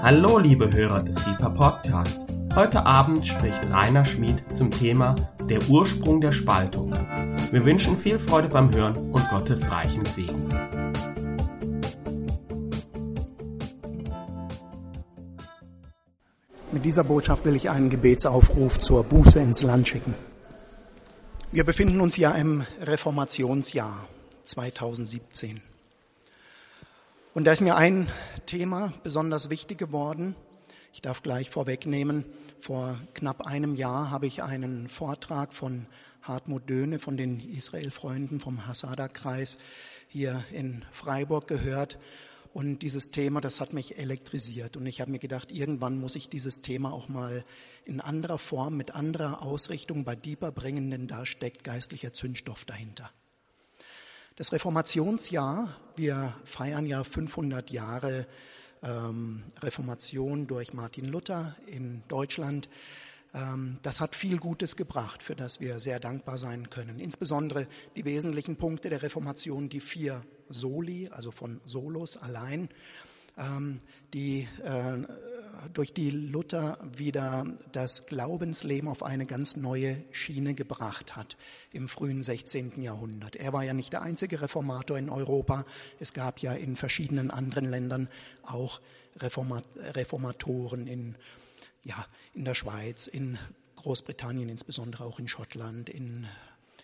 Hallo, liebe Hörer des Deeper Podcast. Heute Abend spricht Rainer Schmid zum Thema Der Ursprung der Spaltung. Wir wünschen viel Freude beim Hören und Gottes reichen Segen. Mit dieser Botschaft will ich einen Gebetsaufruf zur Buße ins Land schicken. Wir befinden uns ja im Reformationsjahr 2017. Und da ist mir ein Thema besonders wichtig geworden. Ich darf gleich vorwegnehmen, vor knapp einem Jahr habe ich einen Vortrag von Hartmut Döhne von den Israel-Freunden vom Hasada-Kreis hier in Freiburg gehört. Und dieses Thema, das hat mich elektrisiert. Und ich habe mir gedacht, irgendwann muss ich dieses Thema auch mal in anderer Form, mit anderer Ausrichtung bei Deeper bringen, denn da steckt geistlicher Zündstoff dahinter. Das Reformationsjahr, wir feiern ja 500 Jahre ähm, Reformation durch Martin Luther in Deutschland. Ähm, das hat viel Gutes gebracht, für das wir sehr dankbar sein können. Insbesondere die wesentlichen Punkte der Reformation, die vier Soli, also von Solos allein, ähm, die äh, durch die Luther wieder das Glaubensleben auf eine ganz neue Schiene gebracht hat im frühen 16. Jahrhundert. Er war ja nicht der einzige Reformator in Europa. Es gab ja in verschiedenen anderen Ländern auch Reformatoren in, ja, in der Schweiz, in Großbritannien, insbesondere auch in Schottland, in,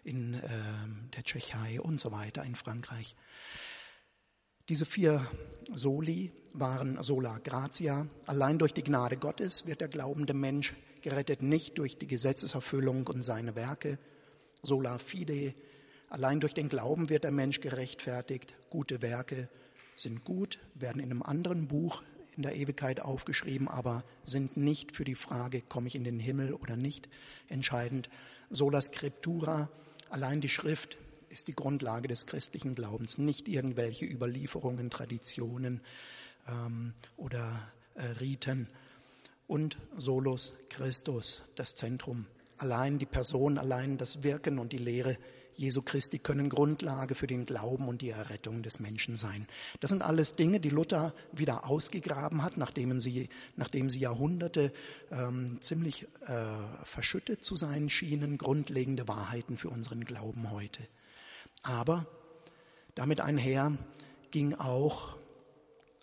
in äh, der Tschechei und so weiter, in Frankreich. Diese vier Soli waren sola gratia. Allein durch die Gnade Gottes wird der glaubende Mensch gerettet, nicht durch die Gesetzeserfüllung und seine Werke. Sola fide. Allein durch den Glauben wird der Mensch gerechtfertigt. Gute Werke sind gut, werden in einem anderen Buch in der Ewigkeit aufgeschrieben, aber sind nicht für die Frage, komme ich in den Himmel oder nicht, entscheidend. Sola scriptura. Allein die Schrift ist die Grundlage des christlichen Glaubens, nicht irgendwelche Überlieferungen, Traditionen ähm, oder äh, Riten. Und Solus Christus, das Zentrum. Allein die Person, allein das Wirken und die Lehre Jesu Christi können Grundlage für den Glauben und die Errettung des Menschen sein. Das sind alles Dinge, die Luther wieder ausgegraben hat, nachdem sie, nachdem sie Jahrhunderte ähm, ziemlich äh, verschüttet zu sein schienen, grundlegende Wahrheiten für unseren Glauben heute. Aber damit einher ging auch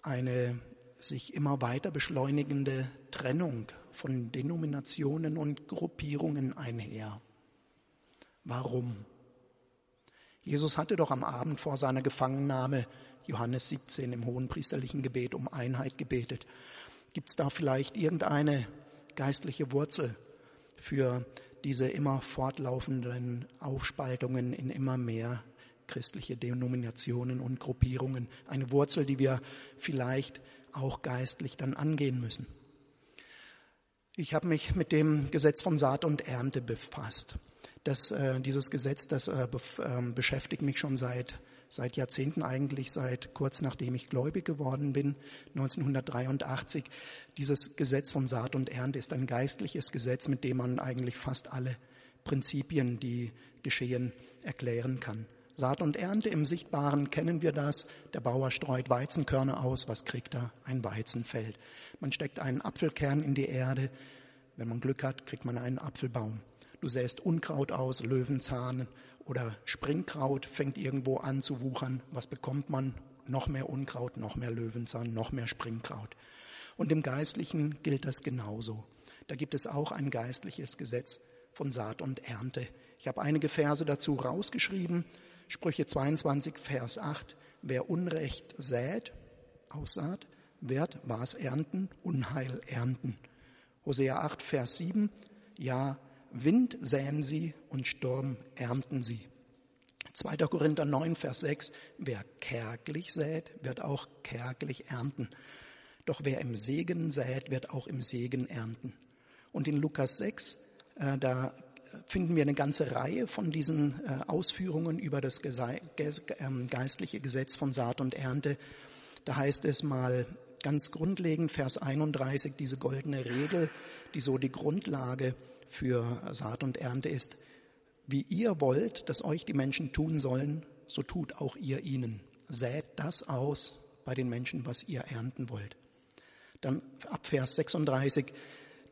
eine sich immer weiter beschleunigende Trennung von Denominationen und Gruppierungen einher. Warum? Jesus hatte doch am Abend vor seiner Gefangennahme, Johannes 17 im hohen priesterlichen Gebet, um Einheit gebetet. Gibt es da vielleicht irgendeine geistliche Wurzel für diese immer fortlaufenden Aufspaltungen in immer mehr christliche Denominationen und Gruppierungen. Eine Wurzel, die wir vielleicht auch geistlich dann angehen müssen. Ich habe mich mit dem Gesetz von Saat und Ernte befasst. Das, äh, dieses Gesetz, das äh, äh, beschäftigt mich schon seit, seit Jahrzehnten eigentlich, seit kurz nachdem ich gläubig geworden bin, 1983. Dieses Gesetz von Saat und Ernte ist ein geistliches Gesetz, mit dem man eigentlich fast alle Prinzipien, die geschehen, erklären kann. Saat und Ernte im Sichtbaren kennen wir das. Der Bauer streut Weizenkörner aus. Was kriegt er? Ein Weizenfeld. Man steckt einen Apfelkern in die Erde. Wenn man Glück hat, kriegt man einen Apfelbaum. Du säst Unkraut aus, Löwenzahn oder Springkraut fängt irgendwo an zu wuchern. Was bekommt man? Noch mehr Unkraut, noch mehr Löwenzahn, noch mehr Springkraut. Und im Geistlichen gilt das genauso. Da gibt es auch ein geistliches Gesetz von Saat und Ernte. Ich habe einige Verse dazu rausgeschrieben. Sprüche 22, Vers 8, wer Unrecht sät, aussaat, wird was ernten, Unheil ernten. Hosea 8, Vers 7, ja, Wind säen sie und Sturm ernten sie. 2. Korinther 9, Vers 6, wer kärglich sät, wird auch kärglich ernten. Doch wer im Segen sät, wird auch im Segen ernten. Und in Lukas 6, äh, da finden wir eine ganze Reihe von diesen äh, Ausführungen über das ähm, geistliche Gesetz von Saat und Ernte. Da heißt es mal ganz grundlegend, Vers 31, diese goldene Regel, die so die Grundlage für Saat und Ernte ist. Wie ihr wollt, dass euch die Menschen tun sollen, so tut auch ihr ihnen. Sät das aus bei den Menschen, was ihr ernten wollt. Dann ab Vers 36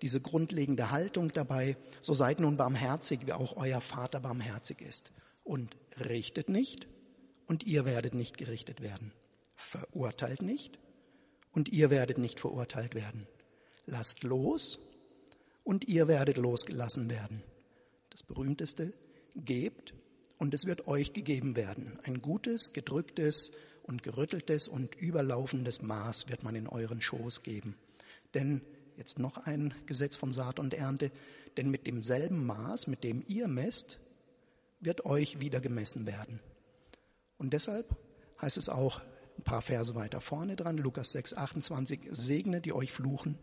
diese grundlegende Haltung dabei, so seid nun barmherzig, wie auch euer Vater barmherzig ist. Und richtet nicht, und ihr werdet nicht gerichtet werden. Verurteilt nicht, und ihr werdet nicht verurteilt werden. Lasst los, und ihr werdet losgelassen werden. Das berühmteste, gebt, und es wird euch gegeben werden. Ein gutes, gedrücktes und gerütteltes und überlaufendes Maß wird man in euren Schoß geben. Denn Jetzt noch ein Gesetz von Saat und Ernte. Denn mit demselben Maß, mit dem ihr messt, wird euch wieder gemessen werden. Und deshalb heißt es auch ein paar Verse weiter vorne dran, Lukas 6, 28, segnet die euch fluchen,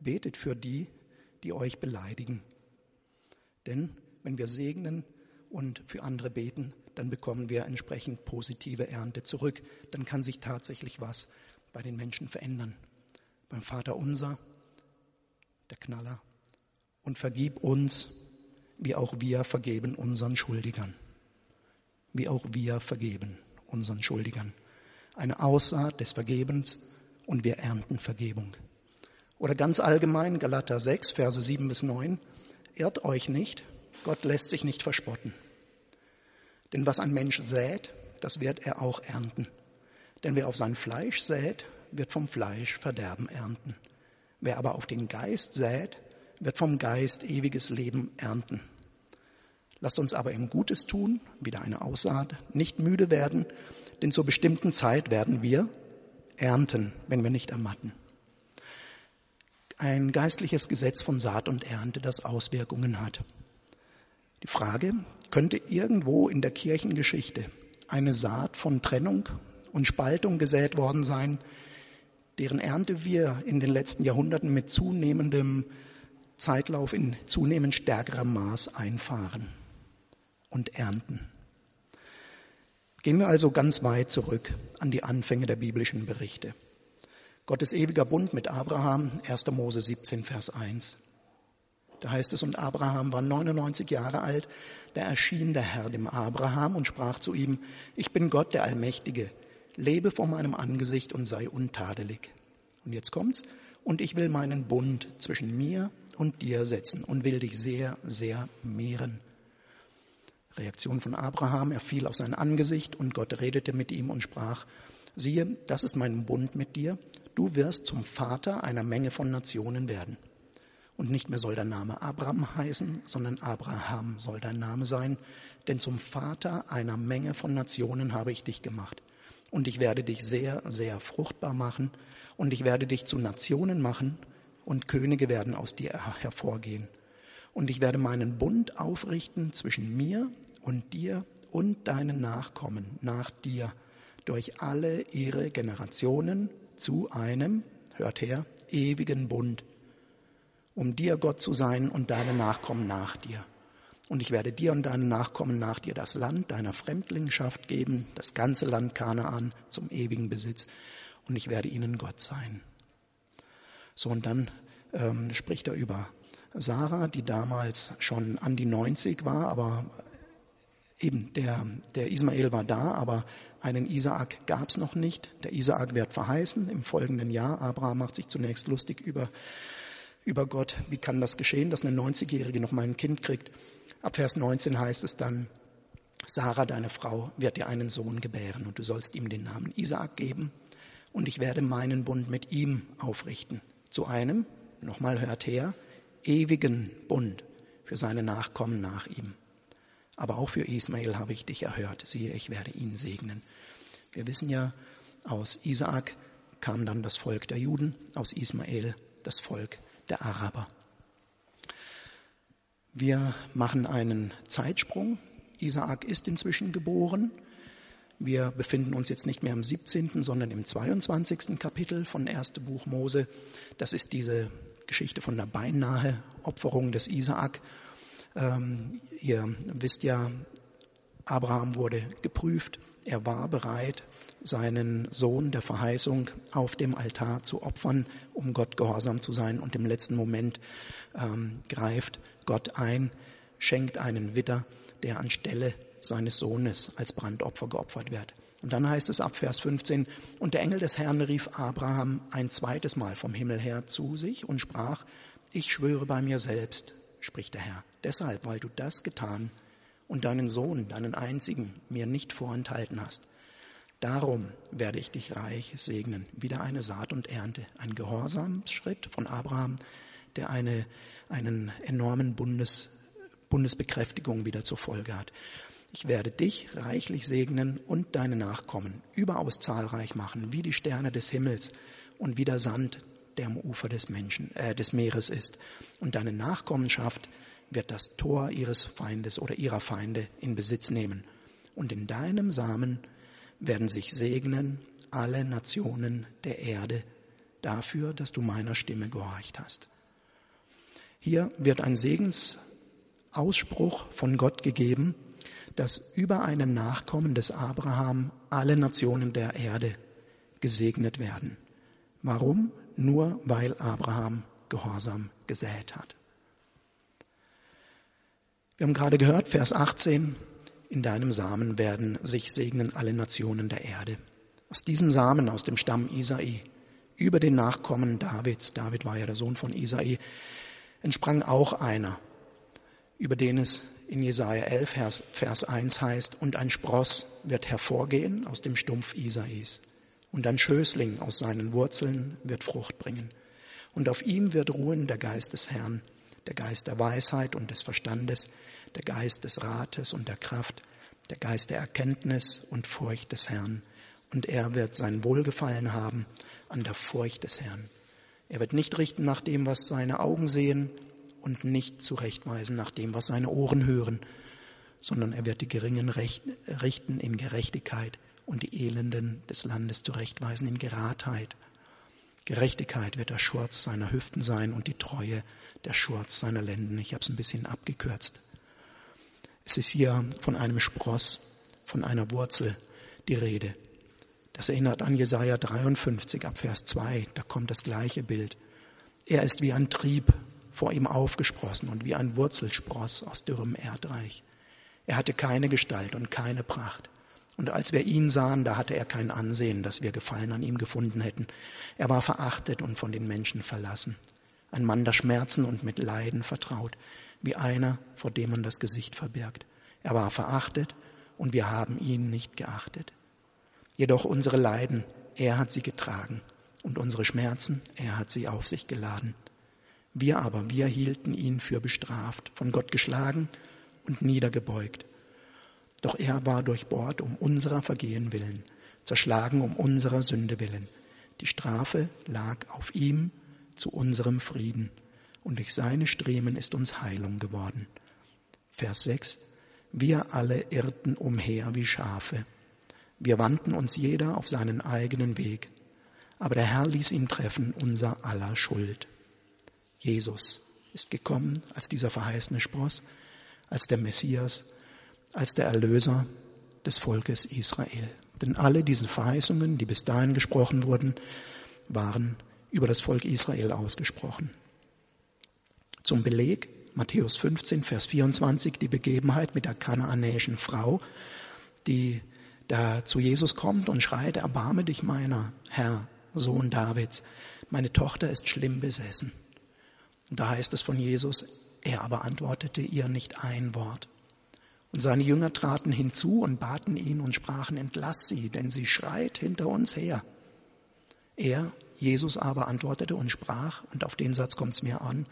betet für die, die euch beleidigen. Denn wenn wir segnen und für andere beten, dann bekommen wir entsprechend positive Ernte zurück. Dann kann sich tatsächlich was bei den Menschen verändern. Beim Vater unser der Knaller. Und vergib uns, wie auch wir vergeben unseren Schuldigern. Wie auch wir vergeben unseren Schuldigern. Eine Aussaat des Vergebens und wir ernten Vergebung. Oder ganz allgemein Galater 6, Verse 7 bis 9. Irrt euch nicht, Gott lässt sich nicht verspotten. Denn was ein Mensch sät, das wird er auch ernten. Denn wer auf sein Fleisch sät, wird vom Fleisch Verderben ernten. Wer aber auf den Geist sät, wird vom Geist ewiges Leben ernten. Lasst uns aber im Gutes tun, wieder eine Aussaat, nicht müde werden, denn zur bestimmten Zeit werden wir ernten, wenn wir nicht ermatten. Ein geistliches Gesetz von Saat und Ernte, das Auswirkungen hat. Die Frage, könnte irgendwo in der Kirchengeschichte eine Saat von Trennung und Spaltung gesät worden sein, deren Ernte wir in den letzten Jahrhunderten mit zunehmendem Zeitlauf in zunehmend stärkerem Maß einfahren und ernten. Gehen wir also ganz weit zurück an die Anfänge der biblischen Berichte. Gottes ewiger Bund mit Abraham, 1. Mose 17, Vers 1. Da heißt es, und Abraham war 99 Jahre alt, da erschien der Herr dem Abraham und sprach zu ihm, ich bin Gott der Allmächtige, lebe vor meinem Angesicht und sei untadelig. Und jetzt kommt's, und ich will meinen Bund zwischen mir und dir setzen und will dich sehr, sehr mehren. Reaktion von Abraham, er fiel auf sein Angesicht und Gott redete mit ihm und sprach, siehe, das ist mein Bund mit dir, du wirst zum Vater einer Menge von Nationen werden. Und nicht mehr soll dein Name Abraham heißen, sondern Abraham soll dein Name sein, denn zum Vater einer Menge von Nationen habe ich dich gemacht und ich werde dich sehr, sehr fruchtbar machen und ich werde dich zu Nationen machen und Könige werden aus dir hervorgehen. Und ich werde meinen Bund aufrichten zwischen mir und dir und deinen Nachkommen nach dir durch alle ihre Generationen zu einem, hört her, ewigen Bund, um dir Gott zu sein und deine Nachkommen nach dir. Und ich werde dir und deinen Nachkommen nach dir das Land deiner Fremdlingschaft geben, das ganze Land Kanaan zum ewigen Besitz. Und ich werde ihnen Gott sein. So, und dann ähm, spricht er über Sarah, die damals schon an die 90 war, aber eben der, der Ismael war da, aber einen Isaak gab es noch nicht. Der Isaak wird verheißen im folgenden Jahr. Abraham macht sich zunächst lustig über, über Gott. Wie kann das geschehen, dass eine 90-Jährige noch mal ein Kind kriegt? Ab Vers 19 heißt es dann, Sarah, deine Frau, wird dir einen Sohn gebären und du sollst ihm den Namen Isaak geben und ich werde meinen Bund mit ihm aufrichten. Zu einem, nochmal hört her, ewigen Bund für seine Nachkommen nach ihm. Aber auch für Ismael habe ich dich erhört. Siehe, ich werde ihn segnen. Wir wissen ja, aus Isaak kam dann das Volk der Juden, aus Ismael das Volk der Araber. Wir machen einen Zeitsprung. Isaak ist inzwischen geboren. Wir befinden uns jetzt nicht mehr im 17., sondern im 22. Kapitel von 1. Buch Mose. Das ist diese Geschichte von der beinahe Opferung des Isaak. Ähm, ihr wisst ja, Abraham wurde geprüft. Er war bereit, seinen Sohn der Verheißung auf dem Altar zu opfern, um Gott gehorsam zu sein. Und im letzten Moment ähm, greift Gott ein, schenkt einen Widder, der anstelle seines Sohnes als Brandopfer geopfert wird. Und dann heißt es ab Vers 15, und der Engel des Herrn rief Abraham ein zweites Mal vom Himmel her zu sich und sprach, ich schwöre bei mir selbst, spricht der Herr, deshalb, weil du das getan und deinen Sohn, deinen einzigen, mir nicht vorenthalten hast. Darum werde ich dich reich segnen. Wieder eine Saat und Ernte, ein Gehorsamsschritt von Abraham, der eine, einen enormen Bundes, Bundesbekräftigung wieder zur Folge hat. Ich werde dich reichlich segnen und deine Nachkommen überaus zahlreich machen, wie die Sterne des Himmels und wie der Sand, der am Ufer des Menschen, äh, des Meeres ist. Und deine Nachkommenschaft wird das Tor ihres Feindes oder ihrer Feinde in Besitz nehmen. Und in deinem Samen werden sich segnen alle Nationen der Erde dafür, dass du meiner Stimme gehorcht hast. Hier wird ein Segensausspruch von Gott gegeben, dass über einen Nachkommen des Abraham alle Nationen der Erde gesegnet werden. Warum? Nur weil Abraham Gehorsam gesät hat. Wir haben gerade gehört, Vers 18, in deinem Samen werden sich segnen alle Nationen der Erde. Aus diesem Samen, aus dem Stamm Isai, über den Nachkommen Davids, David war ja der Sohn von Isai, entsprang auch einer, über den es in Jesaja 11, Vers, Vers 1 heißt, und ein Spross wird hervorgehen aus dem Stumpf Isais, und ein Schößling aus seinen Wurzeln wird Frucht bringen. Und auf ihm wird ruhen der Geist des Herrn, der Geist der Weisheit und des Verstandes, der Geist des Rates und der Kraft, der Geist der Erkenntnis und Furcht des Herrn. Und er wird sein Wohlgefallen haben an der Furcht des Herrn. Er wird nicht richten nach dem, was seine Augen sehen, und nicht zurechtweisen nach dem, was seine Ohren hören, sondern er wird die Geringen richten in Gerechtigkeit und die Elenden des Landes zurechtweisen in Geradheit. Gerechtigkeit wird der Schurz seiner Hüften sein und die Treue der Schurz seiner Lenden. Ich habe es ein bisschen abgekürzt. Es ist hier von einem Spross, von einer Wurzel die Rede. Das erinnert an Jesaja 53 ab Vers 2. Da kommt das gleiche Bild. Er ist wie ein Trieb, vor ihm aufgesprossen und wie ein Wurzelspross aus dürrem Erdreich. Er hatte keine Gestalt und keine Pracht. Und als wir ihn sahen, da hatte er kein Ansehen, dass wir Gefallen an ihm gefunden hätten. Er war verachtet und von den Menschen verlassen. Ein Mann der Schmerzen und mit Leiden vertraut, wie einer, vor dem man das Gesicht verbirgt. Er war verachtet und wir haben ihn nicht geachtet. Jedoch unsere Leiden, er hat sie getragen und unsere Schmerzen, er hat sie auf sich geladen. Wir aber, wir hielten ihn für bestraft, von Gott geschlagen und niedergebeugt. Doch er war durchbohrt um unserer Vergehen willen, zerschlagen um unserer Sünde willen. Die Strafe lag auf ihm zu unserem Frieden, und durch seine Striemen ist uns Heilung geworden. Vers 6. Wir alle irrten umher wie Schafe. Wir wandten uns jeder auf seinen eigenen Weg, aber der Herr ließ ihn treffen unser aller Schuld. Jesus ist gekommen als dieser verheißene Spross, als der Messias, als der Erlöser des Volkes Israel. Denn alle diese Verheißungen, die bis dahin gesprochen wurden, waren über das Volk Israel ausgesprochen. Zum Beleg Matthäus 15, Vers 24, die Begebenheit mit der kanaanäischen Frau, die da zu Jesus kommt und schreit, erbarme dich meiner, Herr, Sohn Davids, meine Tochter ist schlimm besessen. Und da heißt es von Jesus, er aber antwortete ihr nicht ein Wort. Und seine Jünger traten hinzu und baten ihn und sprachen, entlass sie, denn sie schreit hinter uns her. Er, Jesus aber, antwortete und sprach, und auf den Satz kommt es mir an,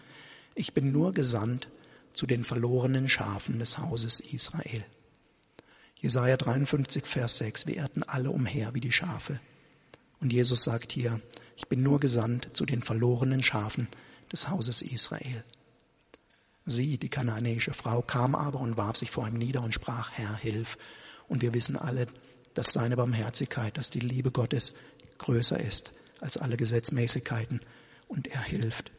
ich bin nur gesandt zu den verlorenen Schafen des Hauses Israel. Jesaja 53, Vers 6, wir irrten alle umher wie die Schafe. Und Jesus sagt hier, ich bin nur gesandt zu den verlorenen Schafen des Hauses Israel. Sie, die kananäische Frau, kam aber und warf sich vor ihm nieder und sprach, Herr, hilf. Und wir wissen alle, dass seine Barmherzigkeit, dass die Liebe Gottes größer ist als alle Gesetzmäßigkeiten und er hilft.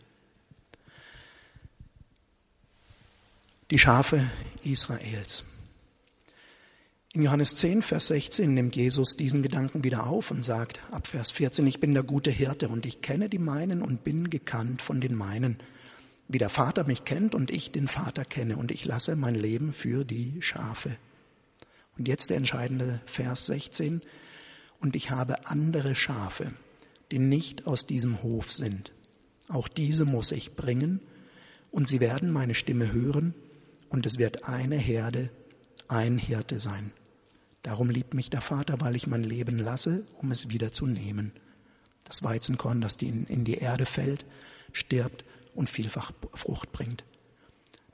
Die Schafe Israels. In Johannes 10, Vers 16 nimmt Jesus diesen Gedanken wieder auf und sagt ab Vers 14, ich bin der gute Hirte und ich kenne die meinen und bin gekannt von den meinen, wie der Vater mich kennt und ich den Vater kenne und ich lasse mein Leben für die Schafe. Und jetzt der entscheidende Vers 16, Und ich habe andere Schafe, die nicht aus diesem Hof sind. Auch diese muss ich bringen, und sie werden meine Stimme hören, und es wird eine Herde, ein Hirte sein. Darum liebt mich der Vater, weil ich mein Leben lasse, um es wieder zu nehmen. Das Weizenkorn, das in die Erde fällt, stirbt und vielfach Frucht bringt.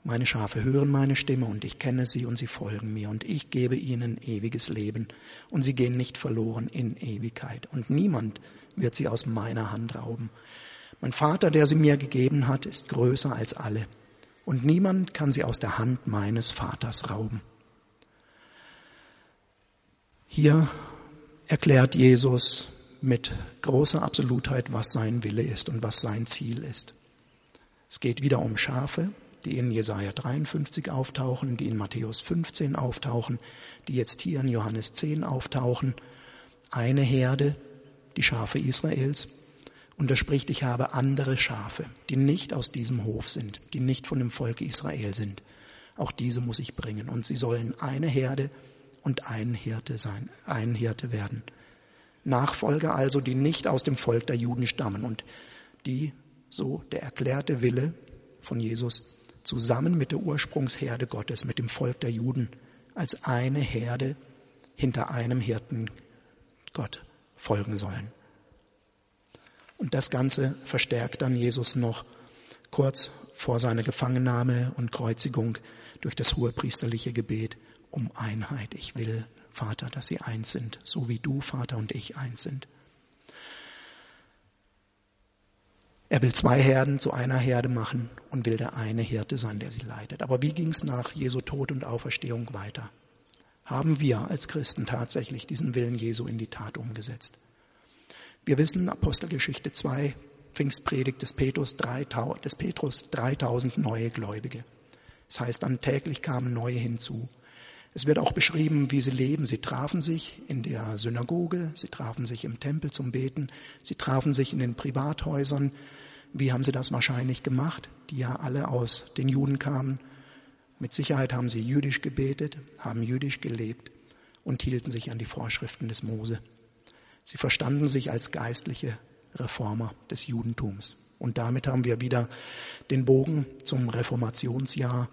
Meine Schafe hören meine Stimme und ich kenne sie und sie folgen mir und ich gebe ihnen ewiges Leben und sie gehen nicht verloren in Ewigkeit und niemand wird sie aus meiner Hand rauben. Mein Vater, der sie mir gegeben hat, ist größer als alle und niemand kann sie aus der Hand meines Vaters rauben. Hier erklärt Jesus mit großer Absolutheit, was sein Wille ist und was sein Ziel ist. Es geht wieder um Schafe, die in Jesaja 53 auftauchen, die in Matthäus 15 auftauchen, die jetzt hier in Johannes 10 auftauchen. Eine Herde, die Schafe Israels. Und er spricht, ich habe andere Schafe, die nicht aus diesem Hof sind, die nicht von dem Volk Israel sind. Auch diese muss ich bringen. Und sie sollen eine Herde und ein Hirte sein, ein Hirte werden. Nachfolger also, die nicht aus dem Volk der Juden stammen und die, so der erklärte Wille von Jesus, zusammen mit der Ursprungsherde Gottes, mit dem Volk der Juden, als eine Herde hinter einem Hirten Gott folgen sollen. Und das Ganze verstärkt dann Jesus noch kurz vor seiner Gefangennahme und Kreuzigung durch das hohepriesterliche Gebet um Einheit. Ich will, Vater, dass sie eins sind, so wie du, Vater, und ich eins sind. Er will zwei Herden zu einer Herde machen und will der eine Hirte sein, der sie leitet. Aber wie ging es nach Jesu Tod und Auferstehung weiter? Haben wir als Christen tatsächlich diesen Willen Jesu in die Tat umgesetzt? Wir wissen, Apostelgeschichte 2, Pfingstpredigt des Petrus, 3000, des Petrus 3000 neue Gläubige. Das heißt, dann täglich kamen neue hinzu. Es wird auch beschrieben, wie sie leben. Sie trafen sich in der Synagoge, sie trafen sich im Tempel zum Beten, sie trafen sich in den Privathäusern, wie haben sie das wahrscheinlich gemacht, die ja alle aus den Juden kamen? Mit Sicherheit haben sie jüdisch gebetet, haben jüdisch gelebt und hielten sich an die Vorschriften des Mose. Sie verstanden sich als geistliche Reformer des Judentums. Und damit haben wir wieder den Bogen zum Reformationsjahr,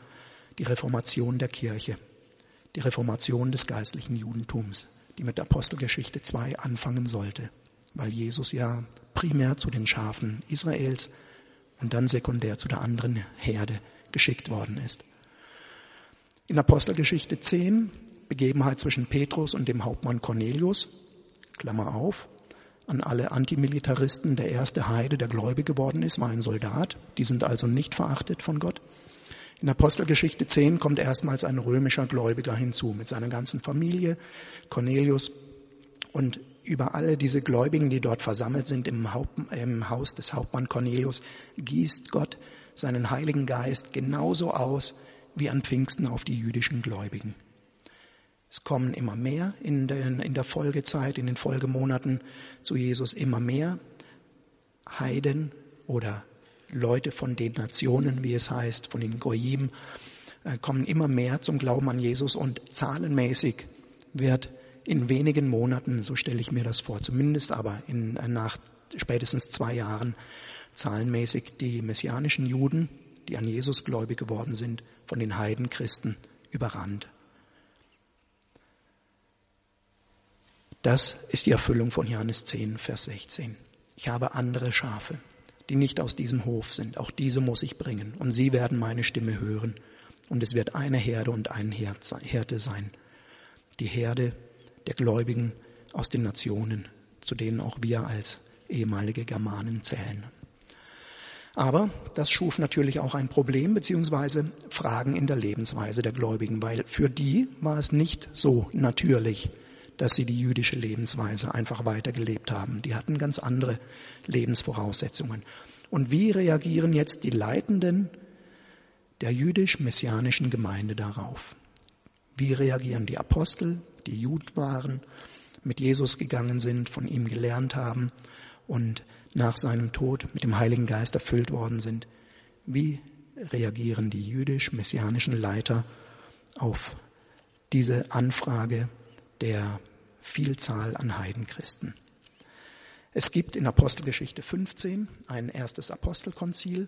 die Reformation der Kirche, die Reformation des geistlichen Judentums, die mit Apostelgeschichte 2 anfangen sollte, weil Jesus ja primär zu den Schafen Israels und dann sekundär zu der anderen Herde geschickt worden ist. In Apostelgeschichte 10, Begebenheit zwischen Petrus und dem Hauptmann Cornelius, Klammer auf, an alle Antimilitaristen, der erste Heide, der gläubig geworden ist, war ein Soldat. Die sind also nicht verachtet von Gott. In Apostelgeschichte 10 kommt erstmals ein römischer Gläubiger hinzu mit seiner ganzen Familie, Cornelius. Und über alle diese Gläubigen, die dort versammelt sind im, Haupt, im Haus des Hauptmann Cornelius, gießt Gott seinen Heiligen Geist genauso aus wie an Pfingsten auf die jüdischen Gläubigen. Es kommen immer mehr in, den, in der Folgezeit, in den Folgemonaten zu Jesus immer mehr Heiden oder Leute von den Nationen, wie es heißt, von den Goyim, äh, kommen immer mehr zum Glauben an Jesus und zahlenmäßig wird in wenigen Monaten, so stelle ich mir das vor, zumindest aber in, äh, nach spätestens zwei Jahren zahlenmäßig die messianischen Juden, die an Jesus gläubig geworden sind, von den Heidenchristen überrannt. Das ist die Erfüllung von Johannes 10, Vers 16. Ich habe andere Schafe, die nicht aus diesem Hof sind. Auch diese muss ich bringen. Und sie werden meine Stimme hören. Und es wird eine Herde und ein Hirte sein. Die Herde der Gläubigen aus den Nationen, zu denen auch wir als ehemalige Germanen zählen. Aber das schuf natürlich auch ein Problem beziehungsweise Fragen in der Lebensweise der Gläubigen, weil für die war es nicht so natürlich, dass sie die jüdische Lebensweise einfach weitergelebt haben. Die hatten ganz andere Lebensvoraussetzungen. Und wie reagieren jetzt die Leitenden der jüdisch-messianischen Gemeinde darauf? Wie reagieren die Apostel, die Jud waren, mit Jesus gegangen sind, von ihm gelernt haben und nach seinem Tod mit dem Heiligen Geist erfüllt worden sind. Wie reagieren die jüdisch-messianischen Leiter auf diese Anfrage der Vielzahl an Heidenchristen. Es gibt in Apostelgeschichte 15 ein erstes Apostelkonzil.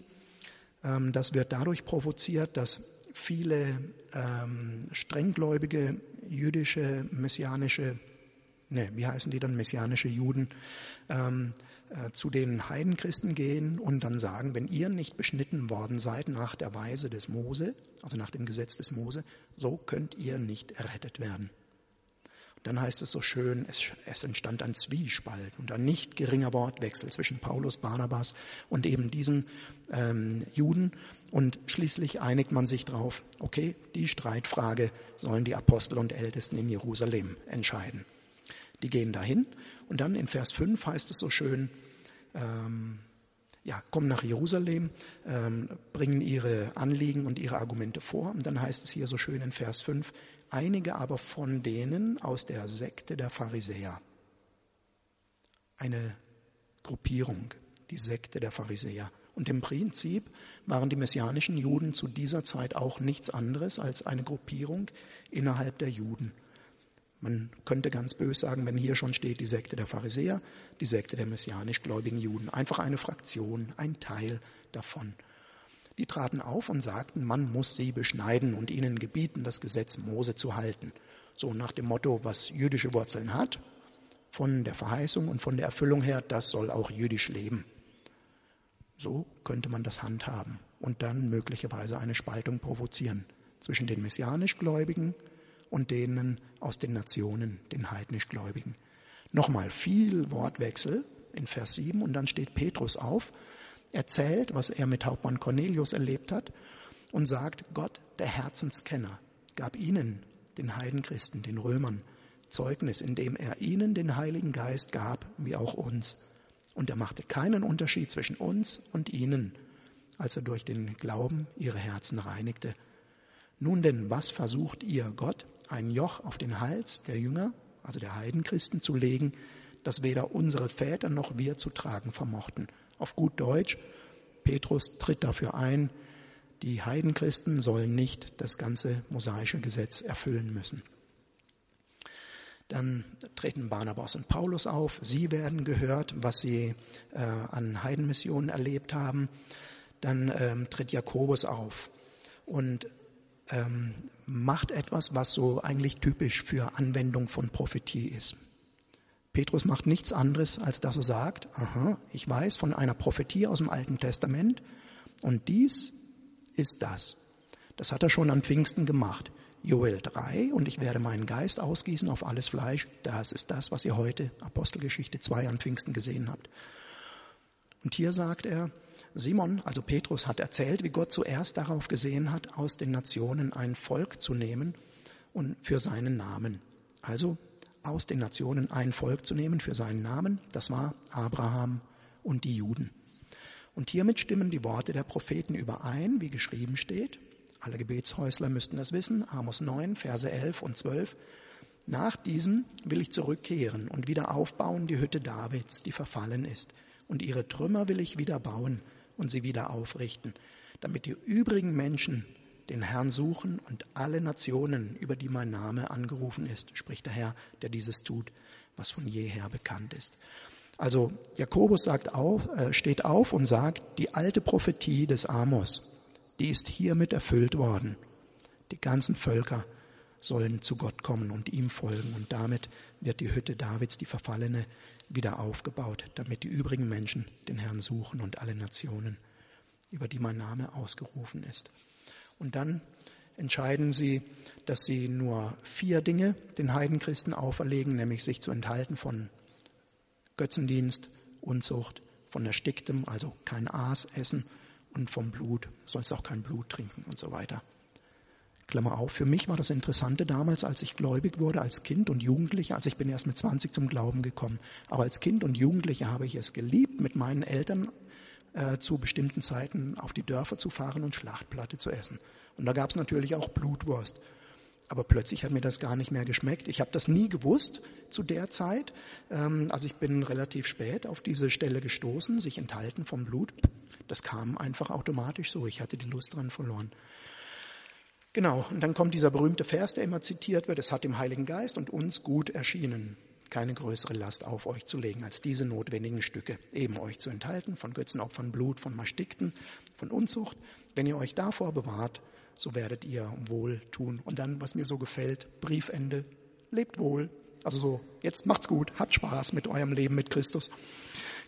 Ähm, das wird dadurch provoziert, dass viele ähm, strenggläubige jüdische, messianische, ne, wie heißen die dann, messianische Juden, ähm, äh, zu den Heidenchristen gehen und dann sagen, wenn ihr nicht beschnitten worden seid nach der Weise des Mose, also nach dem Gesetz des Mose, so könnt ihr nicht errettet werden. Dann heißt es so schön, es, es, entstand ein Zwiespalt und ein nicht geringer Wortwechsel zwischen Paulus, Barnabas und eben diesen ähm, Juden. Und schließlich einigt man sich darauf, okay, die Streitfrage sollen die Apostel und Ältesten in Jerusalem entscheiden. Die gehen dahin und dann in Vers 5 heißt es so schön, ähm, ja, kommen nach Jerusalem, ähm, bringen ihre Anliegen und ihre Argumente vor. Und dann heißt es hier so schön in Vers 5, einige aber von denen aus der Sekte der Pharisäer. Eine Gruppierung, die Sekte der Pharisäer. Und im Prinzip waren die messianischen Juden zu dieser Zeit auch nichts anderes als eine Gruppierung innerhalb der Juden. Man könnte ganz bös sagen, wenn hier schon steht die Sekte der Pharisäer, die Sekte der messianisch gläubigen Juden. Einfach eine Fraktion, ein Teil davon. Die traten auf und sagten, man muss sie beschneiden und ihnen gebieten, das Gesetz Mose zu halten. So nach dem Motto, was jüdische Wurzeln hat, von der Verheißung und von der Erfüllung her, das soll auch jüdisch leben. So könnte man das handhaben und dann möglicherweise eine Spaltung provozieren zwischen den messianisch Gläubigen und denen aus den Nationen, den heidnisch Gläubigen. Nochmal viel Wortwechsel in Vers 7 und dann steht Petrus auf erzählt, was er mit Hauptmann Cornelius erlebt hat und sagt, Gott, der Herzenskenner, gab ihnen, den Heidenchristen, den Römern, Zeugnis, indem er ihnen den Heiligen Geist gab, wie auch uns. Und er machte keinen Unterschied zwischen uns und ihnen, als er durch den Glauben ihre Herzen reinigte. Nun denn, was versucht ihr, Gott, ein Joch auf den Hals der Jünger, also der Heidenchristen, zu legen, das weder unsere Väter noch wir zu tragen vermochten? Auf gut Deutsch, Petrus tritt dafür ein, die Heidenchristen sollen nicht das ganze mosaische Gesetz erfüllen müssen. Dann treten Barnabas und Paulus auf. Sie werden gehört, was sie äh, an Heidenmissionen erlebt haben. Dann ähm, tritt Jakobus auf und ähm, macht etwas, was so eigentlich typisch für Anwendung von Prophetie ist. Petrus macht nichts anderes, als dass er sagt, aha, ich weiß von einer Prophetie aus dem Alten Testament und dies ist das. Das hat er schon an Pfingsten gemacht. Joel 3 und ich werde meinen Geist ausgießen auf alles Fleisch. Das ist das, was ihr heute Apostelgeschichte 2 an Pfingsten gesehen habt. Und hier sagt er, Simon, also Petrus, hat erzählt, wie Gott zuerst darauf gesehen hat, aus den Nationen ein Volk zu nehmen und für seinen Namen. Also aus den Nationen ein Volk zu nehmen für seinen Namen. Das war Abraham und die Juden. Und hiermit stimmen die Worte der Propheten überein, wie geschrieben steht. Alle Gebetshäusler müssten das wissen. Amos 9, Verse 11 und 12. Nach diesem will ich zurückkehren und wieder aufbauen die Hütte Davids, die verfallen ist. Und ihre Trümmer will ich wieder bauen und sie wieder aufrichten, damit die übrigen Menschen den Herrn suchen und alle Nationen, über die mein Name angerufen ist, spricht der Herr, der dieses tut, was von jeher bekannt ist. Also Jakobus sagt auf, äh, steht auf und sagt, die alte Prophetie des Amos, die ist hiermit erfüllt worden. Die ganzen Völker sollen zu Gott kommen und ihm folgen und damit wird die Hütte Davids, die verfallene, wieder aufgebaut, damit die übrigen Menschen den Herrn suchen und alle Nationen, über die mein Name ausgerufen ist. Und dann entscheiden sie, dass sie nur vier Dinge den Heidenchristen auferlegen, nämlich sich zu enthalten von Götzendienst, Unzucht, von Ersticktem, also kein Aas essen und vom Blut, sollst auch kein Blut trinken und so weiter. Klammer auf, für mich war das Interessante damals, als ich gläubig wurde, als Kind und Jugendlicher, als ich bin erst mit 20 zum Glauben gekommen. Aber als Kind und Jugendlicher habe ich es geliebt, mit meinen Eltern äh, zu bestimmten Zeiten auf die Dörfer zu fahren und Schlachtplatte zu essen. Und da gab es natürlich auch Blutwurst. Aber plötzlich hat mir das gar nicht mehr geschmeckt. Ich habe das nie gewusst zu der Zeit. Ähm, also ich bin relativ spät auf diese Stelle gestoßen, sich enthalten vom Blut. Das kam einfach automatisch so. Ich hatte die Lust dran verloren. Genau, und dann kommt dieser berühmte Vers, der immer zitiert wird, es hat dem Heiligen Geist und uns gut erschienen. Keine größere Last auf euch zu legen, als diese notwendigen Stücke, eben euch zu enthalten von Götzenopfern, Blut, von Mastikten, von Unzucht. Wenn ihr euch davor bewahrt, so werdet ihr wohl tun. Und dann, was mir so gefällt, Briefende, lebt wohl. Also so, jetzt macht's gut, habt Spaß mit eurem Leben mit Christus.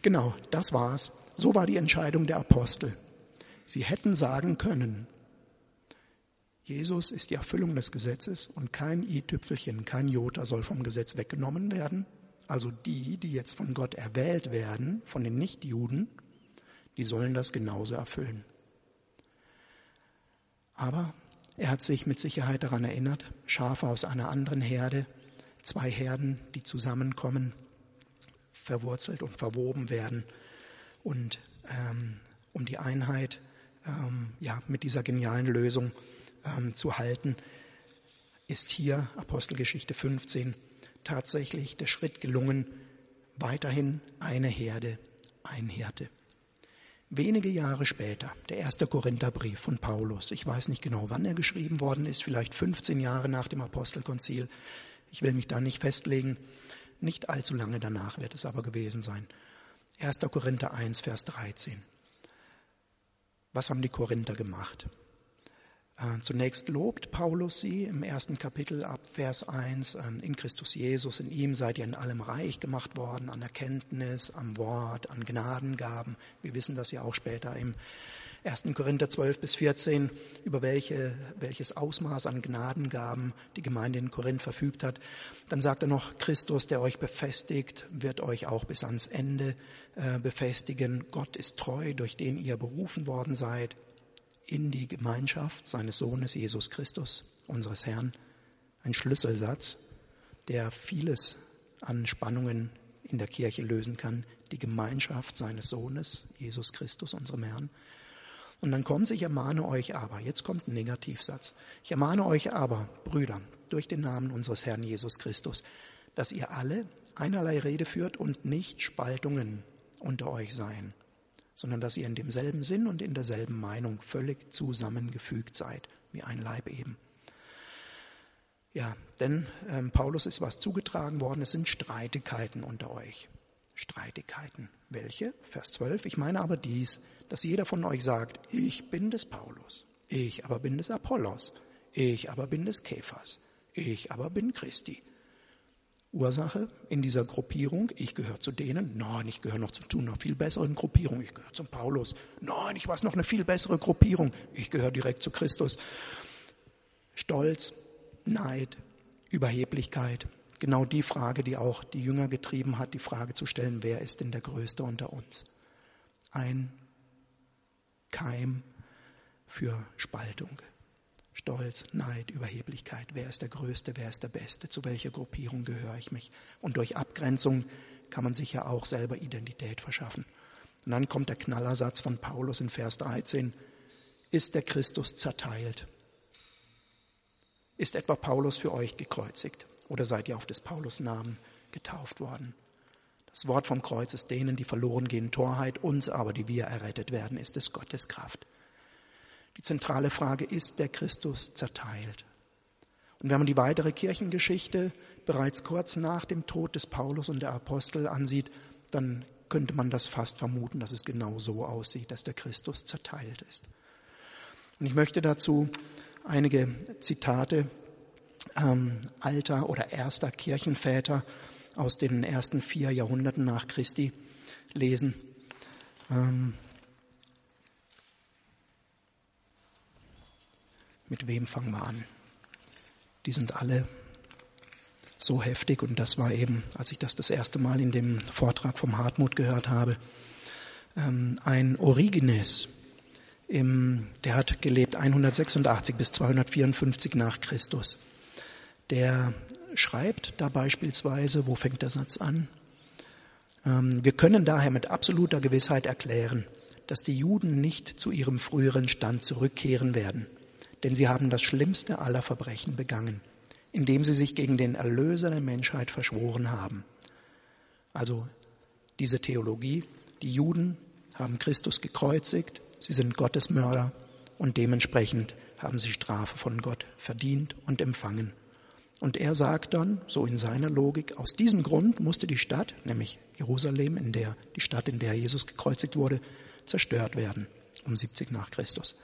Genau, das war's. So war die Entscheidung der Apostel. Sie hätten sagen können, Jesus ist die Erfüllung des Gesetzes und kein i-Tüpfelchen, kein Jota soll vom Gesetz weggenommen werden. Also die, die jetzt von Gott erwählt werden, von den Nichtjuden, die sollen das genauso erfüllen. Aber er hat sich mit Sicherheit daran erinnert, Schafe aus einer anderen Herde, zwei Herden, die zusammenkommen, verwurzelt und verwoben werden und ähm, um die Einheit ähm, ja, mit dieser genialen Lösung ähm, zu halten, ist hier Apostelgeschichte 15 tatsächlich der Schritt gelungen, weiterhin eine Herde, ein Hirte. Wenige Jahre später, der erste Korintherbrief von Paulus, ich weiß nicht genau, wann er geschrieben worden ist, vielleicht 15 Jahre nach dem Apostelkonzil, ich will mich da nicht festlegen, nicht allzu lange danach wird es aber gewesen sein. 1. Korinther 1, Vers 13. Was haben die Korinther gemacht? Äh, zunächst lobt Paulus sie im ersten Kapitel ab Vers 1, ähm, in Christus Jesus, in ihm seid ihr in allem reich gemacht worden, an Erkenntnis, am Wort, an Gnadengaben. Wir wissen das ja auch später im 1. Korinther 12 bis 14, über welche, welches Ausmaß an Gnadengaben die Gemeinde in Korinth verfügt hat. Dann sagt er noch, Christus, der euch befestigt, wird euch auch bis ans Ende äh, befestigen. Gott ist treu, durch den ihr berufen worden seid in die Gemeinschaft seines Sohnes Jesus Christus, unseres Herrn. Ein Schlüsselsatz, der vieles an Spannungen in der Kirche lösen kann. Die Gemeinschaft seines Sohnes, Jesus Christus, unserem Herrn. Und dann kommt, ich ermahne euch aber, jetzt kommt ein Negativsatz, ich ermahne euch aber, Brüder, durch den Namen unseres Herrn Jesus Christus, dass ihr alle einerlei Rede führt und nicht Spaltungen unter euch seien sondern dass ihr in demselben Sinn und in derselben Meinung völlig zusammengefügt seid, wie ein Leib eben. Ja, denn ähm, Paulus ist was zugetragen worden, es sind Streitigkeiten unter euch. Streitigkeiten. Welche? Vers 12. Ich meine aber dies, dass jeder von euch sagt, ich bin des Paulus, ich aber bin des Apollos, ich aber bin des Käfers, ich aber bin Christi. Ursache in dieser Gruppierung, ich gehöre zu denen, nein, ich gehöre noch zu tun, noch viel besseren Gruppierung, ich gehöre zum Paulus, nein, ich weiß noch eine viel bessere Gruppierung, ich gehöre direkt zu Christus. Stolz, Neid, Überheblichkeit, genau die Frage, die auch die Jünger getrieben hat, die Frage zu stellen, wer ist denn der Größte unter uns? Ein Keim für Spaltung. Stolz, Neid, Überheblichkeit. Wer ist der Größte, wer ist der Beste, zu welcher Gruppierung gehöre ich mich? Und durch Abgrenzung kann man sich ja auch selber Identität verschaffen. Und dann kommt der Knallersatz von Paulus in Vers 13. Ist der Christus zerteilt? Ist etwa Paulus für euch gekreuzigt? Oder seid ihr auf des Paulus Namen getauft worden? Das Wort vom Kreuz ist denen, die verloren gehen, Torheit, uns aber, die wir errettet werden, ist es Gottes Kraft. Die zentrale Frage ist der Christus zerteilt. Und wenn man die weitere Kirchengeschichte bereits kurz nach dem Tod des Paulus und der Apostel ansieht, dann könnte man das fast vermuten, dass es genau so aussieht, dass der Christus zerteilt ist. Und ich möchte dazu einige Zitate ähm, alter oder erster Kirchenväter aus den ersten vier Jahrhunderten nach Christi lesen. Ähm, Mit wem fangen wir an? Die sind alle so heftig und das war eben, als ich das das erste Mal in dem Vortrag vom Hartmut gehört habe, ähm, ein Origenes, der hat gelebt 186 bis 254 nach Christus. Der schreibt da beispielsweise, wo fängt der Satz an? Ähm, wir können daher mit absoluter Gewissheit erklären, dass die Juden nicht zu ihrem früheren Stand zurückkehren werden denn sie haben das schlimmste aller Verbrechen begangen, indem sie sich gegen den Erlöser der Menschheit verschworen haben. Also diese Theologie, die Juden haben Christus gekreuzigt, sie sind Gottesmörder und dementsprechend haben sie Strafe von Gott verdient und empfangen. Und er sagt dann, so in seiner Logik, aus diesem Grund musste die Stadt, nämlich Jerusalem, in der, die Stadt, in der Jesus gekreuzigt wurde, zerstört werden, um 70 nach Christus.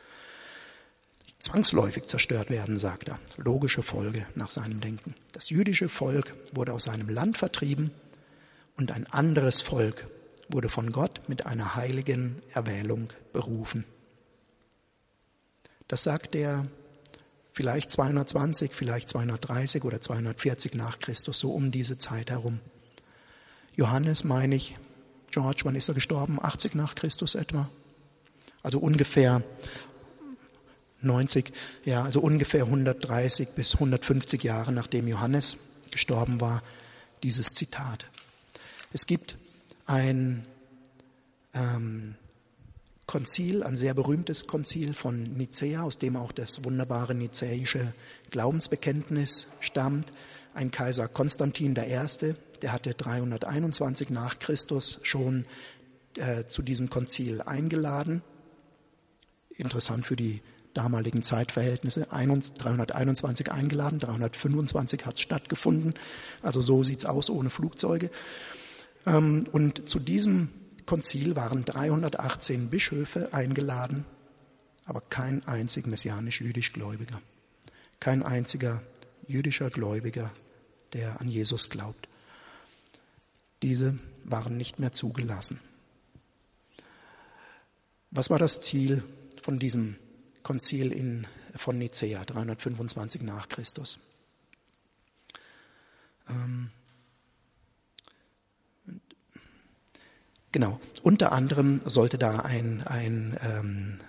Zwangsläufig zerstört werden, sagt er. Logische Folge nach seinem Denken. Das jüdische Volk wurde aus seinem Land vertrieben und ein anderes Volk wurde von Gott mit einer heiligen Erwählung berufen. Das sagt er vielleicht 220, vielleicht 230 oder 240 nach Christus, so um diese Zeit herum. Johannes meine ich, George, wann ist er gestorben? 80 nach Christus etwa? Also ungefähr 90, ja, also ungefähr 130 bis 150 Jahre nachdem Johannes gestorben war, dieses Zitat. Es gibt ein ähm, Konzil, ein sehr berühmtes Konzil von Nicäa, aus dem auch das wunderbare nizäische Glaubensbekenntnis stammt. Ein Kaiser Konstantin I., der hatte 321 nach Christus schon äh, zu diesem Konzil eingeladen. Interessant für die damaligen Zeitverhältnisse. 321 eingeladen, 325 hat stattgefunden. Also so sieht es aus ohne Flugzeuge. Ähm, und zu diesem Konzil waren 318 Bischöfe eingeladen, aber kein einzig messianisch-jüdisch Gläubiger. Kein einziger jüdischer Gläubiger, der an Jesus glaubt. Diese waren nicht mehr zugelassen. Was war das Ziel von diesem Konzil in, von Nicea, 325 nach Christus? Ähm, Genau. Unter anderem sollte da ein, ein, ähm,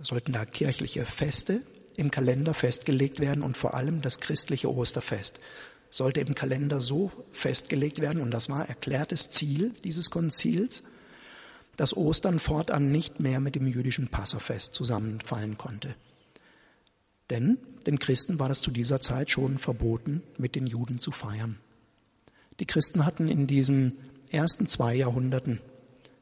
sollten da kirchliche Feste im Kalender festgelegt werden und vor allem das christliche Osterfest sollte im Kalender so festgelegt werden und das war erklärtes Ziel dieses Konzils, dass Ostern fortan nicht mehr mit dem jüdischen Passafest zusammenfallen konnte. Denn den Christen war es zu dieser Zeit schon verboten, mit den Juden zu feiern. Die Christen hatten in diesen ersten zwei Jahrhunderten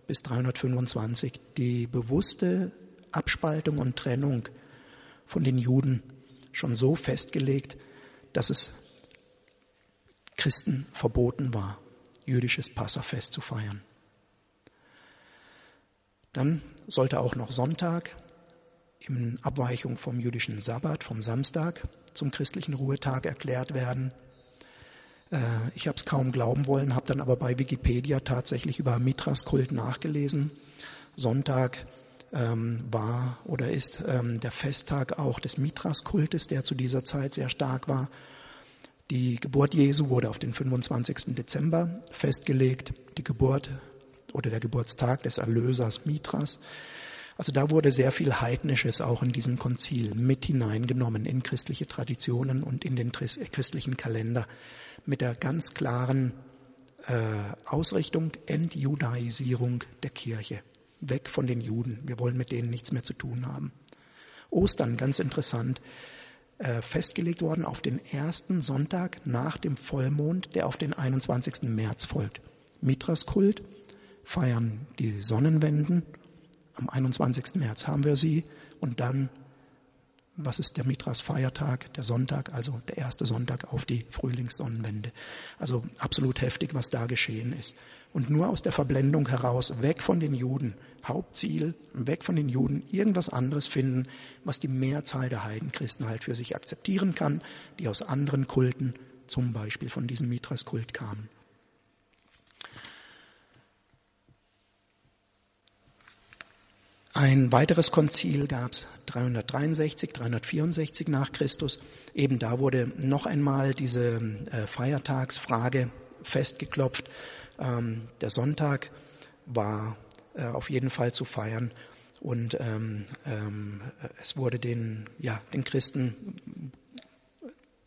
bis 325 die bewusste Abspaltung und Trennung von den Juden schon so festgelegt, dass es Christen verboten war, jüdisches Passafest zu feiern. Dann sollte auch noch Sonntag in Abweichung vom jüdischen Sabbat, vom Samstag, zum christlichen Ruhetag erklärt werden. Äh, ich habe es kaum glauben wollen, habe dann aber bei Wikipedia tatsächlich über Mithras-Kult nachgelesen. Sonntag ähm, war oder ist ähm, der Festtag auch des Mithras-Kultes, der zu dieser Zeit sehr stark war. Die Geburt Jesu wurde auf den 25. Dezember festgelegt, die Geburt oder der Geburtstag des Erlösers Mithras. Also da wurde sehr viel Heidnisches auch in diesem Konzil mit hineingenommen in christliche Traditionen und in den christlichen Kalender mit der ganz klaren äh, Ausrichtung Entjudaisierung der Kirche. Weg von den Juden. Wir wollen mit denen nichts mehr zu tun haben. Ostern, ganz interessant, äh, festgelegt worden auf den ersten Sonntag nach dem Vollmond, der auf den 21. März folgt. Mitraskult feiern die Sonnenwenden. Am 21. März haben wir sie und dann was ist der Mitras Feiertag, der Sonntag, also der erste Sonntag auf die Frühlingssonnenwende. Also absolut heftig, was da geschehen ist. Und nur aus der Verblendung heraus, weg von den Juden, Hauptziel, weg von den Juden, irgendwas anderes finden, was die Mehrzahl der Heidenchristen halt für sich akzeptieren kann, die aus anderen Kulten, zum Beispiel von diesem Mitras-Kult kamen. Ein weiteres Konzil gab es 363, 364 nach Christus. Eben da wurde noch einmal diese äh, Feiertagsfrage festgeklopft. Ähm, der Sonntag war äh, auf jeden Fall zu feiern und ähm, ähm, es wurde den, ja, den Christen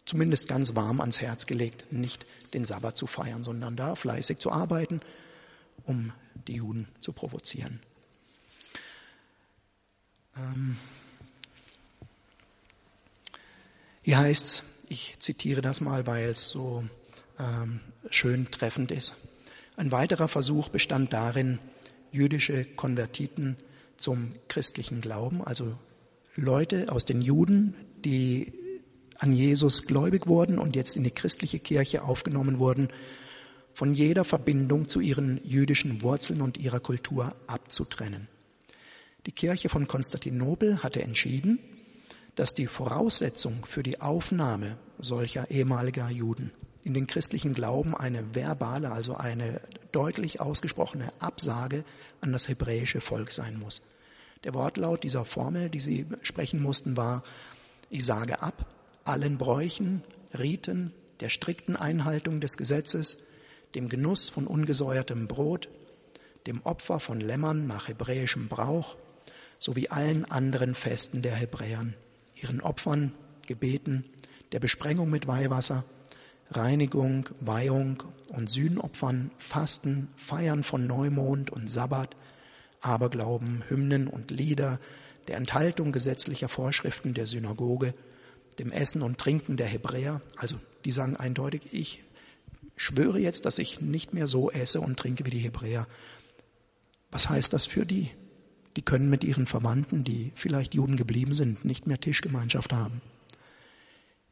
zumindest ganz warm ans Herz gelegt, nicht den Sabbat zu feiern, sondern da fleißig zu arbeiten, um die Juden zu provozieren. Ähm, hier heißt es, ich zitiere das mal, weil es so ähm, schön treffend ist. Ein weiterer Versuch bestand darin, jüdische Konvertiten zum christlichen Glauben, also Leute aus den Juden, die an Jesus gläubig wurden und jetzt in die christliche Kirche aufgenommen wurden, von jeder Verbindung zu ihren jüdischen Wurzeln und ihrer Kultur abzutrennen. Die Kirche von Konstantinopel hatte entschieden, dass die Voraussetzung für die Aufnahme solcher ehemaliger Juden in den christlichen Glauben eine verbale, also eine deutlich ausgesprochene Absage an das hebräische Volk sein muss. Der Wortlaut dieser Formel, die sie sprechen mussten, war, ich sage ab allen Bräuchen, Riten, der strikten Einhaltung des Gesetzes, dem Genuss von ungesäuertem Brot, dem Opfer von Lämmern nach hebräischem Brauch sowie allen anderen Festen der Hebräern, ihren Opfern, Gebeten, der Besprengung mit Weihwasser, Reinigung, Weihung und Sühnopfern, Fasten, Feiern von Neumond und Sabbat, Aberglauben, Hymnen und Lieder, der Enthaltung gesetzlicher Vorschriften der Synagoge, dem Essen und Trinken der Hebräer. Also die sagen eindeutig, ich schwöre jetzt, dass ich nicht mehr so esse und trinke wie die Hebräer. Was heißt das für die? Die können mit ihren Verwandten, die vielleicht Juden geblieben sind, nicht mehr Tischgemeinschaft haben.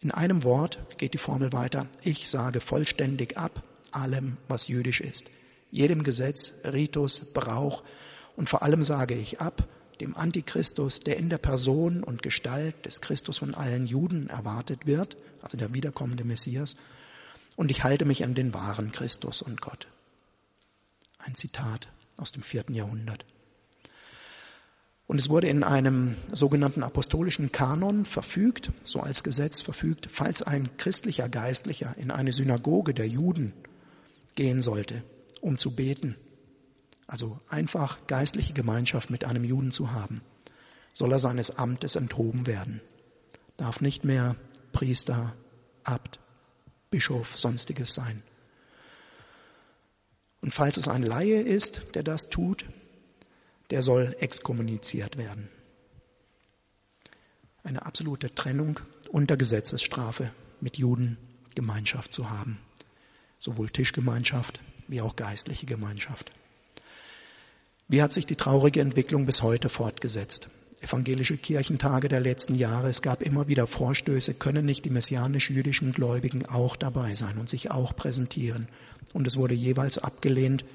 In einem Wort geht die Formel weiter. Ich sage vollständig ab allem, was jüdisch ist. Jedem Gesetz, Ritus, Brauch und vor allem sage ich ab dem Antichristus, der in der Person und Gestalt des Christus von allen Juden erwartet wird, also der wiederkommende Messias, und ich halte mich an den wahren Christus und Gott. Ein Zitat aus dem vierten Jahrhundert. Und es wurde in einem sogenannten apostolischen Kanon verfügt, so als Gesetz verfügt, falls ein christlicher Geistlicher in eine Synagoge der Juden gehen sollte, um zu beten, also einfach geistliche Gemeinschaft mit einem Juden zu haben, soll er seines Amtes enthoben werden, darf nicht mehr Priester, Abt, Bischof, sonstiges sein. Und falls es ein Laie ist, der das tut, der soll exkommuniziert werden. Eine absolute Trennung unter Gesetzesstrafe mit Juden Gemeinschaft zu haben. Sowohl Tischgemeinschaft wie auch geistliche Gemeinschaft. Wie hat sich die traurige Entwicklung bis heute fortgesetzt? Evangelische Kirchentage der letzten Jahre, es gab immer wieder Vorstöße, können nicht die messianisch-jüdischen Gläubigen auch dabei sein und sich auch präsentieren. Und es wurde jeweils abgelehnt,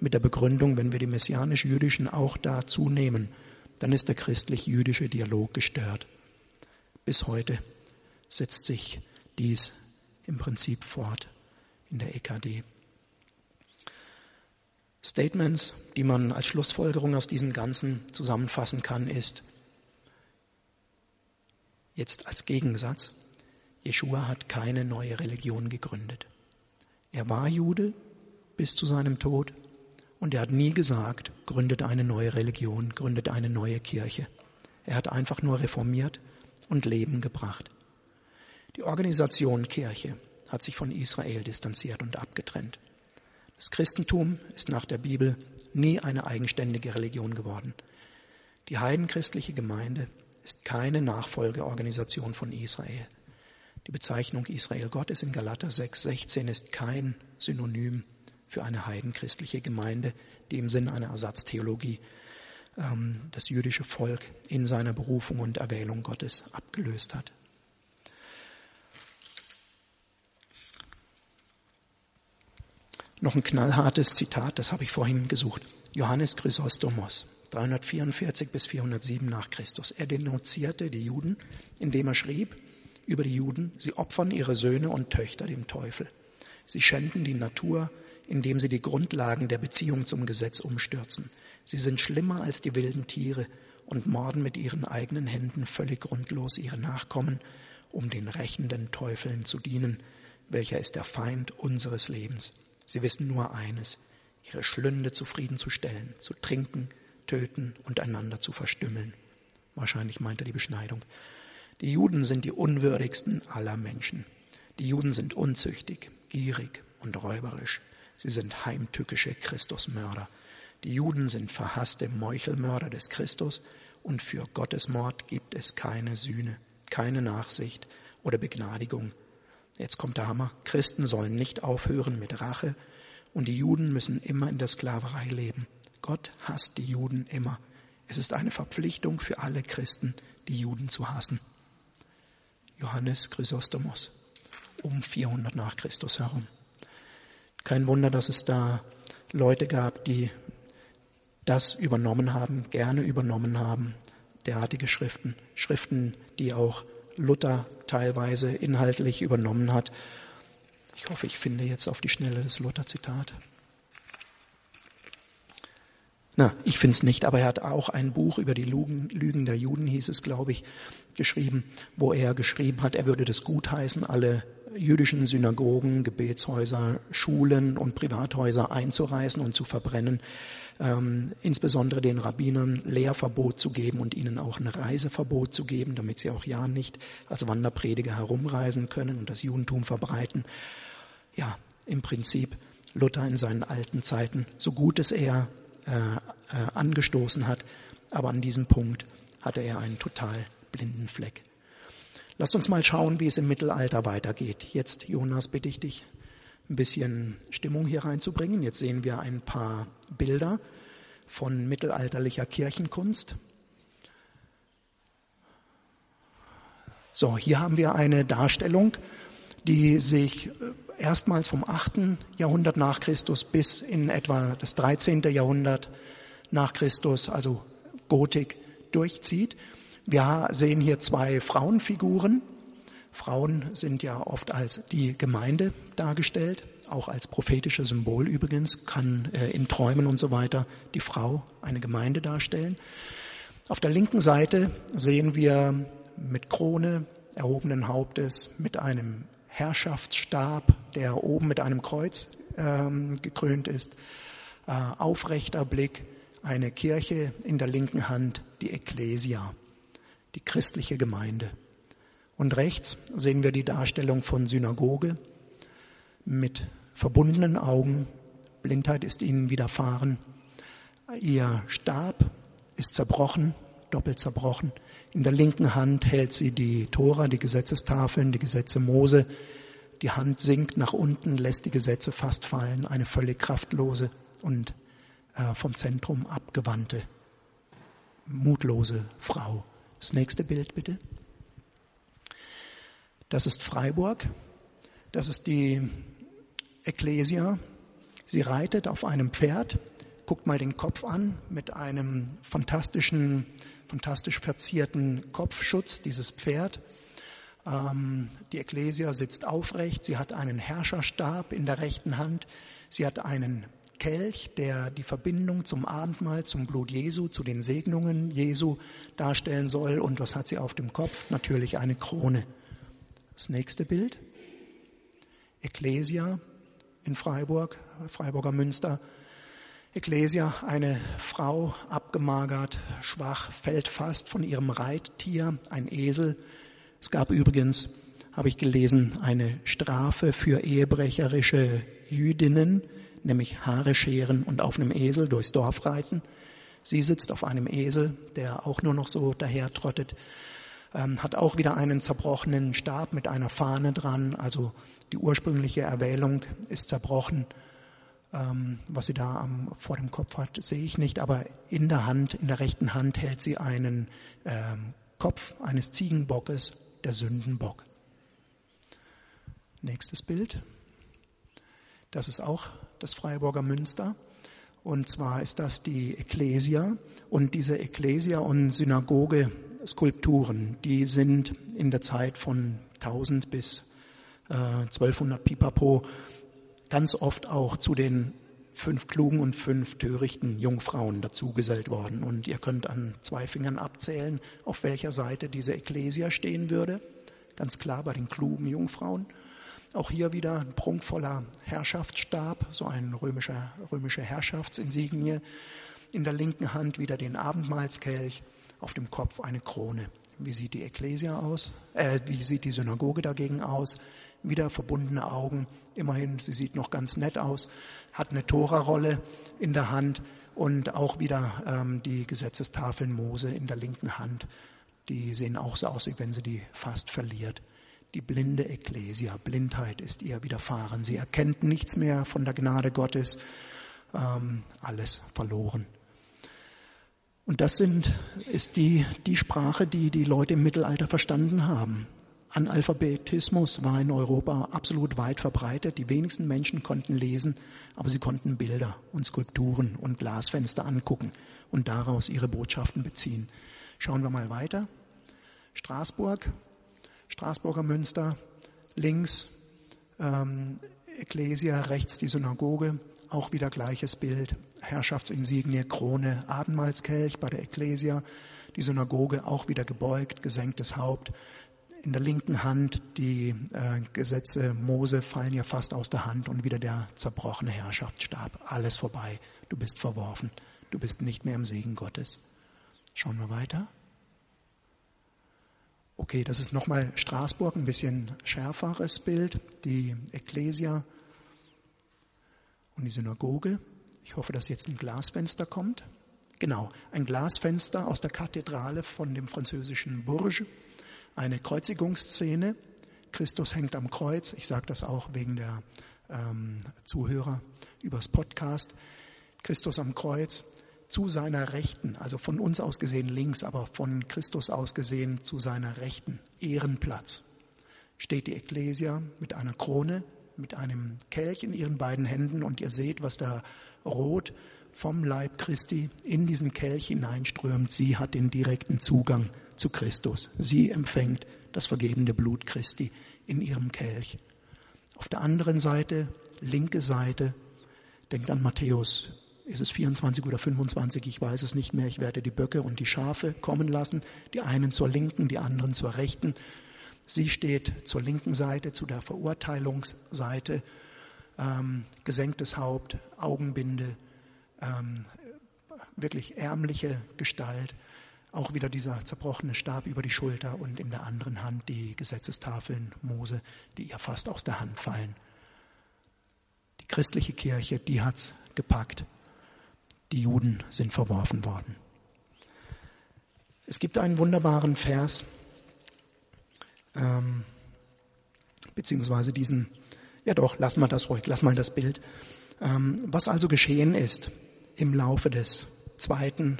mit der Begründung, wenn wir die messianisch-jüdischen auch dazu nehmen, dann ist der christlich-jüdische Dialog gestört. Bis heute setzt sich dies im Prinzip fort in der EKD. Statements, die man als Schlussfolgerung aus diesem Ganzen zusammenfassen kann, ist jetzt als Gegensatz, Jeshua hat keine neue Religion gegründet. Er war Jude bis zu seinem Tod und er hat nie gesagt, gründet eine neue Religion, gründet eine neue Kirche. Er hat einfach nur reformiert und Leben gebracht. Die Organisation Kirche hat sich von Israel distanziert und abgetrennt. Das Christentum ist nach der Bibel nie eine eigenständige Religion geworden. Die heidenchristliche Gemeinde ist keine Nachfolgeorganisation von Israel. Die Bezeichnung Israel Gottes in Galater 6,16 ist kein Synonym für eine heidenchristliche Gemeinde, die im Sinne einer Ersatztheologie ähm, das jüdische Volk in seiner Berufung und Erwählung Gottes abgelöst hat. Noch ein knallhartes Zitat, das habe ich vorhin gesucht. Johannes Chrysostomos, 344 bis 407 nach Christus. Er denunzierte die Juden, indem er schrieb über die Juden, sie opfern ihre Söhne und Töchter dem Teufel. Sie schänden die Natur, indem sie die Grundlagen der Beziehung zum Gesetz umstürzen. Sie sind schlimmer als die wilden Tiere und morden mit ihren eigenen Händen völlig grundlos ihre Nachkommen, um den rächenden Teufeln zu dienen, welcher ist der Feind unseres Lebens. Sie wissen nur eines, ihre Schlünde zufriedenzustellen, zu trinken, töten und einander zu verstümmeln. Wahrscheinlich meint er die Beschneidung. Die Juden sind die unwürdigsten aller Menschen. Die Juden sind unzüchtig, gierig und räuberisch. Sie sind heimtückische Christusmörder. Die Juden sind verhasste Meuchelmörder des Christus und für Gottesmord gibt es keine Sühne, keine Nachsicht oder Begnadigung. Jetzt kommt der Hammer. Christen sollen nicht aufhören mit Rache und die Juden müssen immer in der Sklaverei leben. Gott hasst die Juden immer. Es ist eine Verpflichtung für alle Christen, die Juden zu hassen. Johannes Chrysostomos um 400 nach Christus herum. Kein Wunder, dass es da Leute gab, die das übernommen haben, gerne übernommen haben, derartige Schriften, Schriften, die auch Luther teilweise inhaltlich übernommen hat. Ich hoffe, ich finde jetzt auf die Schnelle das Luther-Zitat. Na, ich finde es nicht, aber er hat auch ein Buch über die Lügen, Lügen der Juden, hieß es, glaube ich, geschrieben, wo er geschrieben hat, er würde das gutheißen, alle jüdischen Synagogen, Gebetshäuser, Schulen und Privathäuser einzureißen und zu verbrennen, ähm, insbesondere den Rabbinern Lehrverbot zu geben und ihnen auch ein Reiseverbot zu geben, damit sie auch ja nicht als Wanderprediger herumreisen können und das Judentum verbreiten. Ja, im Prinzip Luther in seinen alten Zeiten, so gut es er äh, äh, angestoßen hat, aber an diesem Punkt hatte er einen total blinden Fleck. Lasst uns mal schauen, wie es im Mittelalter weitergeht. Jetzt, Jonas, bitte ich dich, ein bisschen Stimmung hier reinzubringen. Jetzt sehen wir ein paar Bilder von mittelalterlicher Kirchenkunst. So, hier haben wir eine Darstellung, die sich äh, erstmals vom 8. Jahrhundert nach Christus bis in etwa das 13. Jahrhundert nach Christus, also Gotik, durchzieht. Wir sehen hier zwei Frauenfiguren. Frauen sind ja oft als die Gemeinde dargestellt, auch als prophetisches Symbol übrigens, kann äh, in Träumen und so weiter die Frau eine Gemeinde darstellen. Auf der linken Seite sehen wir mit Krone, erhobenen Hauptes, mit einem Herrschaftsstab, der oben mit einem Kreuz ähm, gekrönt ist, äh, aufrechter Blick, eine Kirche in der linken Hand, die Ecclesia, die christliche Gemeinde. Und rechts sehen wir die Darstellung von Synagoge mit verbundenen Augen. Blindheit ist ihnen widerfahren. Ihr Stab ist zerbrochen, doppelt zerbrochen. In der linken Hand hält sie die Tora, die Gesetzestafeln, die Gesetze Mose. Die Hand sinkt nach unten, lässt die Gesetze fast fallen, eine völlig kraftlose und äh, vom Zentrum abgewandte, mutlose Frau. Das nächste Bild bitte. Das ist Freiburg. Das ist die Ecclesia. Sie reitet auf einem Pferd. Guckt mal den Kopf an mit einem fantastischen fantastisch verzierten Kopfschutz, dieses Pferd. Ähm, die Ekklesia sitzt aufrecht, sie hat einen Herrscherstab in der rechten Hand, sie hat einen Kelch, der die Verbindung zum Abendmahl, zum Blut Jesu, zu den Segnungen Jesu darstellen soll. Und was hat sie auf dem Kopf? Natürlich eine Krone. Das nächste Bild. Ekklesia in Freiburg, Freiburger Münster. Ecclesia, eine Frau, abgemagert, schwach, fällt fast von ihrem Reittier, ein Esel. Es gab übrigens, habe ich gelesen, eine Strafe für ehebrecherische Jüdinnen, nämlich Haare scheren und auf einem Esel durchs Dorf reiten. Sie sitzt auf einem Esel, der auch nur noch so dahertrottet, ähm, hat auch wieder einen zerbrochenen Stab mit einer Fahne dran, also die ursprüngliche Erwählung ist zerbrochen ähm, was sie da am, vor dem Kopf hat, sehe ich nicht, aber in der Hand, in der rechten Hand hält sie einen ähm, Kopf eines Ziegenbockes, der Sündenbock. Nächstes Bild. Das ist auch das Freiburger Münster. Und zwar ist das die Ecclesia. Und diese Ecclesia und Synagoge Skulpturen, die sind in der Zeit von 1000 bis äh, 1200 Pipapo ganz oft auch zu den fünf klugen und fünf törichten Jungfrauen dazugesellt worden. Und ihr könnt an zwei Fingern abzählen, auf welcher Seite diese Ekklesia stehen würde. Ganz klar bei den klugen Jungfrauen. Auch hier wieder ein prunkvoller Herrschaftsstab, so ein römischer, römische Herrschaftsinsignie. In der linken Hand wieder den Abendmahlskelch, auf dem Kopf eine Krone. Wie sieht die Ekklesia aus? Äh, wie sieht die Synagoge dagegen aus? wieder verbundene Augen. Immerhin, sie sieht noch ganz nett aus, hat eine Tora-Rolle in der Hand und auch wieder ähm, die Gesetzestafeln Mose in der linken Hand. Die sehen auch so aus, wie wenn sie die fast verliert. Die blinde Ekklesia, Blindheit ist ihr widerfahren. Sie erkennt nichts mehr von der Gnade Gottes, ähm, alles verloren. Und das sind, ist die, die Sprache, die die Leute im Mittelalter verstanden haben Analphabetismus war in Europa absolut weit verbreitet. Die wenigsten Menschen konnten lesen, aber sie konnten Bilder und Skulpturen und Glasfenster angucken und daraus ihre Botschaften beziehen. Schauen wir mal weiter. Straßburg, Straßburger Münster, links ähm, Ecclesia, rechts die Synagoge, auch wieder gleiches Bild, Herrschaftsinsignie, Krone, Abendmahlskelch bei der Ecclesia, die Synagoge auch wieder gebeugt, gesenktes Haupt, in der linken Hand die äh, Gesetze Mose fallen ihr fast aus der Hand und wieder der zerbrochene Herrschaftsstab. Alles vorbei. Du bist verworfen. Du bist nicht mehr im Segen Gottes. Schauen wir weiter. Okay, das ist nochmal Straßburg, ein bisschen schärferes Bild. Die Ecclesia und die Synagoge. Ich hoffe, dass jetzt ein Glasfenster kommt. Genau, ein Glasfenster aus der Kathedrale von dem französischen Bourges eine Kreuzigungsszene. Christus hängt am Kreuz. Ich sage das auch wegen der ähm, Zuhörer übers Podcast. Christus am Kreuz zu seiner Rechten, also von uns aus gesehen links, aber von Christus aus gesehen zu seiner Rechten, Ehrenplatz, steht die Ekklesia mit einer Krone, mit einem Kelch in ihren beiden Händen und ihr seht, was da rot vom Leib Christi in diesen Kelch hineinströmt. Sie hat den direkten Zugang zu Christus. Sie empfängt das vergebende Blut Christi in ihrem Kelch. Auf der anderen Seite, linke Seite, denkt an Matthäus, ist es 24 oder 25, ich weiß es nicht mehr, ich werde die Böcke und die Schafe kommen lassen, die einen zur linken, die anderen zur rechten. Sie steht zur linken Seite, zu der Verurteilungsseite, ähm, gesenktes Haupt, Augenbinde, ähm, wirklich ärmliche Gestalt auch wieder dieser zerbrochene Stab über die Schulter und in der anderen Hand die Gesetzestafeln Mose, die ihr fast aus der Hand fallen. Die christliche Kirche, die hat's gepackt. Die Juden sind verworfen worden. Es gibt einen wunderbaren Vers, ähm, beziehungsweise diesen, ja doch, lass mal das ruhig, lass mal das Bild. Ähm, was also geschehen ist im Laufe des zweiten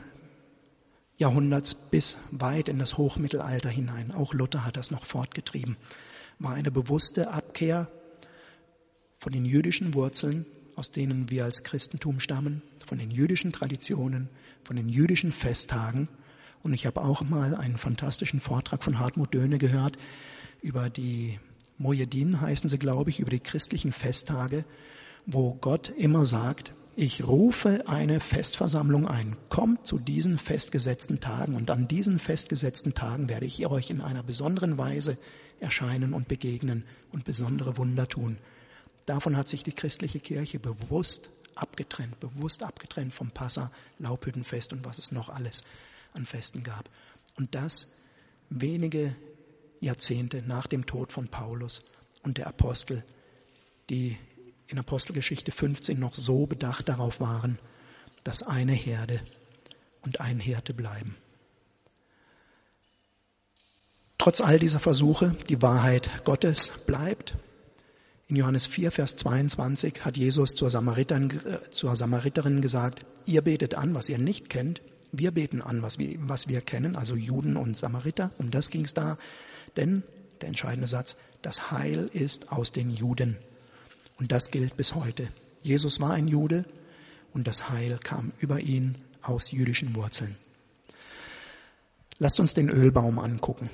Jahrhunderts bis weit in das Hochmittelalter hinein. Auch Luther hat das noch fortgetrieben. War eine bewusste Abkehr von den jüdischen Wurzeln, aus denen wir als Christentum stammen, von den jüdischen Traditionen, von den jüdischen Festtagen. Und ich habe auch mal einen fantastischen Vortrag von Hartmut Döhne gehört über die Mojedin heißen sie, glaube ich, über die christlichen Festtage, wo Gott immer sagt, ich rufe eine Festversammlung ein. Kommt zu diesen festgesetzten Tagen und an diesen festgesetzten Tagen werde ich euch in einer besonderen Weise erscheinen und begegnen und besondere Wunder tun. Davon hat sich die christliche Kirche bewusst abgetrennt, bewusst abgetrennt vom Passa, Laubhüttenfest und was es noch alles an Festen gab. Und das wenige Jahrzehnte nach dem Tod von Paulus und der Apostel, die in Apostelgeschichte 15 noch so bedacht darauf waren, dass eine Herde und ein Hirte bleiben. Trotz all dieser Versuche, die Wahrheit Gottes bleibt. In Johannes 4, Vers 22 hat Jesus zur, Samariterin, äh, zur Samariterin gesagt, ihr betet an, was ihr nicht kennt, wir beten an, was wir, was wir kennen, also Juden und Samariter, um das ging es da. Denn, der entscheidende Satz, das Heil ist aus den Juden. Und das gilt bis heute. Jesus war ein Jude und das Heil kam über ihn aus jüdischen Wurzeln. Lasst uns den Ölbaum angucken.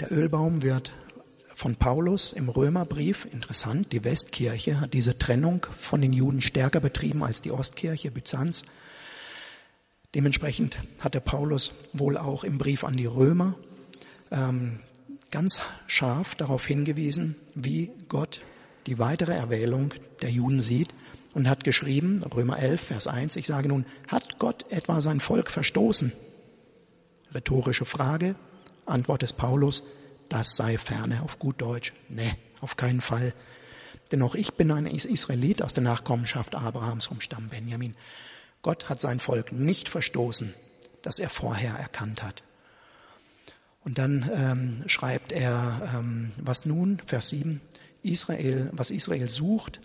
Der Ölbaum wird von Paulus im Römerbrief, interessant, die Westkirche hat diese Trennung von den Juden stärker betrieben als die Ostkirche Byzanz. Dementsprechend hat der Paulus wohl auch im Brief an die Römer ähm, ganz scharf darauf hingewiesen, wie Gott die weitere Erwählung der Juden sieht und hat geschrieben, Römer 11, Vers 1, ich sage nun, hat Gott etwa sein Volk verstoßen? Rhetorische Frage, Antwort des Paulus, das sei ferne, auf gut Deutsch, ne, auf keinen Fall. Denn auch ich bin ein Israelit aus der Nachkommenschaft Abrahams vom Stamm Benjamin. Gott hat sein Volk nicht verstoßen, das er vorher erkannt hat. Und dann ähm, schreibt er, ähm, was nun, Vers 7, Israel, was Israel sucht,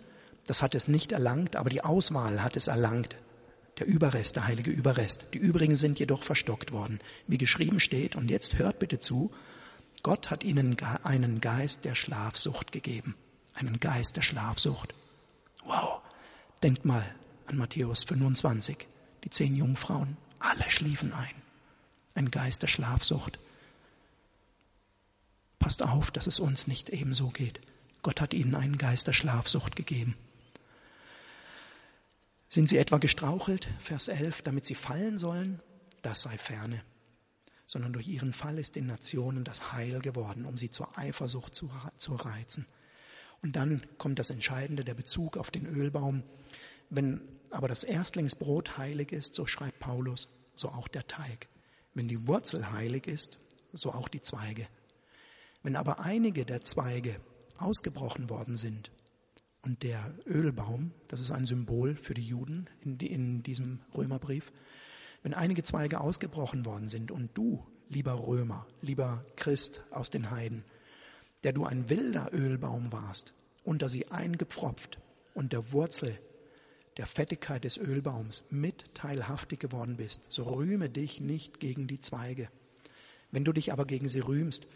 das hat es nicht erlangt, aber die Auswahl hat es erlangt. Der Überrest, der heilige Überrest. Die übrigen sind jedoch verstockt worden. Wie geschrieben steht, und jetzt hört bitte zu, Gott hat ihnen einen Geist der Schlafsucht gegeben. Einen Geist der Schlafsucht. Wow. Denkt mal an Matthäus 25. Die zehn Jungfrauen, alle schliefen ein. Ein Geist der Schlafsucht. Passt auf, dass es uns nicht ebenso geht. Gott hat ihnen einen Geist der Schlafsucht gegeben. Sind sie etwa gestrauchelt, Vers 11, damit sie fallen sollen? Das sei ferne. Sondern durch ihren Fall ist den Nationen das Heil geworden, um sie zur Eifersucht zu, zu reizen. Und dann kommt das Entscheidende, der Bezug auf den Ölbaum. Wenn aber das Erstlingsbrot heilig ist, so schreibt Paulus, so auch der Teig. Wenn die Wurzel heilig ist, so auch die Zweige. Wenn aber einige der Zweige ausgebrochen worden sind und der Ölbaum, das ist ein Symbol für die Juden in, in diesem Römerbrief, wenn einige Zweige ausgebrochen worden sind und du, lieber Römer, lieber Christ aus den Heiden, der du ein wilder Ölbaum warst, unter sie eingepfropft und der Wurzel der Fettigkeit des Ölbaums mit teilhaftig geworden bist, so rühme dich nicht gegen die Zweige. Wenn du dich aber gegen sie rühmst,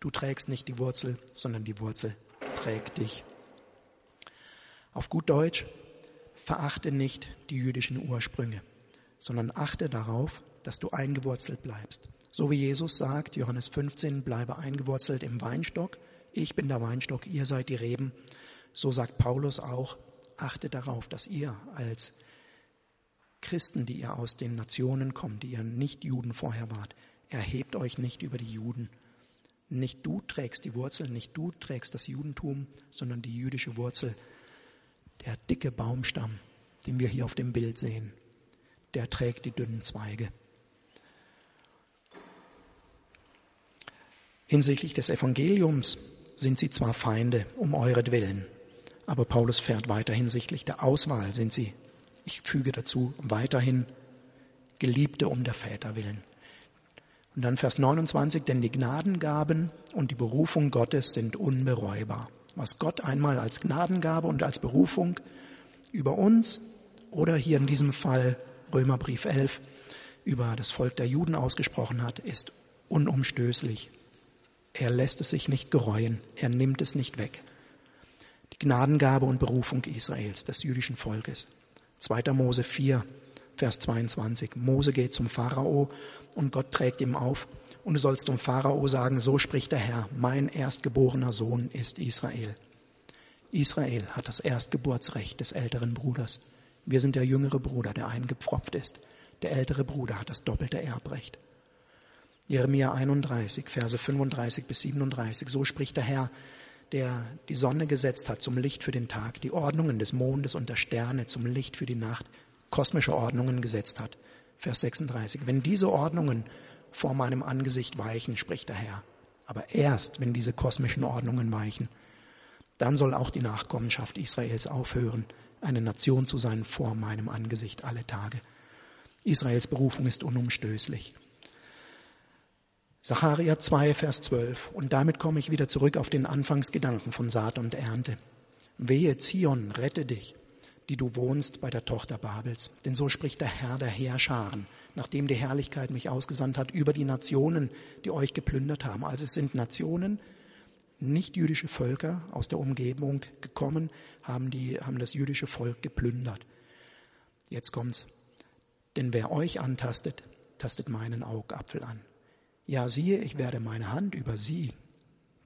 du trägst nicht die Wurzel, sondern die Wurzel trägt dich. Auf gut Deutsch, verachte nicht die jüdischen Ursprünge, sondern achte darauf, dass du eingewurzelt bleibst. So wie Jesus sagt, Johannes 15, bleibe eingewurzelt im Weinstock, ich bin der Weinstock, ihr seid die Reben. So sagt Paulus auch, achtet darauf, dass ihr als Christen, die ihr aus den Nationen kommt, die ihr nicht Juden vorher wart, erhebt euch nicht über die Juden. Nicht du trägst die Wurzel, nicht du trägst das Judentum, sondern die jüdische Wurzel, der dicke Baumstamm, den wir hier auf dem Bild sehen, der trägt die dünnen Zweige. Hinsichtlich des Evangeliums sind sie zwar Feinde um euretwillen, aber Paulus fährt weiter hinsichtlich der Auswahl sind sie, ich füge dazu, weiterhin Geliebte um der Väter willen. Und dann Vers 29, denn die Gnadengaben und die Berufung Gottes sind unbereubar. Was Gott einmal als Gnadengabe und als Berufung über uns oder hier in diesem Fall Römerbrief 11 über das Volk der Juden ausgesprochen hat, ist unumstößlich. Er lässt es sich nicht gereuen, er nimmt es nicht weg die Gnadengabe und Berufung Israels, des jüdischen Volkes. 2. Mose 4, Vers 22. Mose geht zum Pharao und Gott trägt ihm auf, und du sollst zum Pharao sagen, so spricht der Herr, mein erstgeborener Sohn ist Israel. Israel hat das Erstgeburtsrecht des älteren Bruders. Wir sind der jüngere Bruder, der eingepfropft ist. Der ältere Bruder hat das doppelte Erbrecht. Jeremia 31, Verse 35 bis 37. So spricht der Herr, der die Sonne gesetzt hat zum Licht für den Tag, die Ordnungen des Mondes und der Sterne zum Licht für die Nacht, kosmische Ordnungen gesetzt hat. Vers 36. Wenn diese Ordnungen vor meinem Angesicht weichen, spricht der Herr, aber erst wenn diese kosmischen Ordnungen weichen, dann soll auch die Nachkommenschaft Israels aufhören, eine Nation zu sein vor meinem Angesicht alle Tage. Israels Berufung ist unumstößlich. Sacharja 2, Vers 12. Und damit komme ich wieder zurück auf den Anfangsgedanken von Saat und Ernte. Wehe, Zion, rette dich, die du wohnst bei der Tochter Babels. Denn so spricht der Herr der Heerscharen, nachdem die Herrlichkeit mich ausgesandt hat über die Nationen, die euch geplündert haben. Also es sind Nationen, nicht jüdische Völker aus der Umgebung gekommen, haben, die, haben das jüdische Volk geplündert. Jetzt kommt's. Denn wer euch antastet, tastet meinen Augapfel an. Ja, siehe, ich werde meine Hand über sie,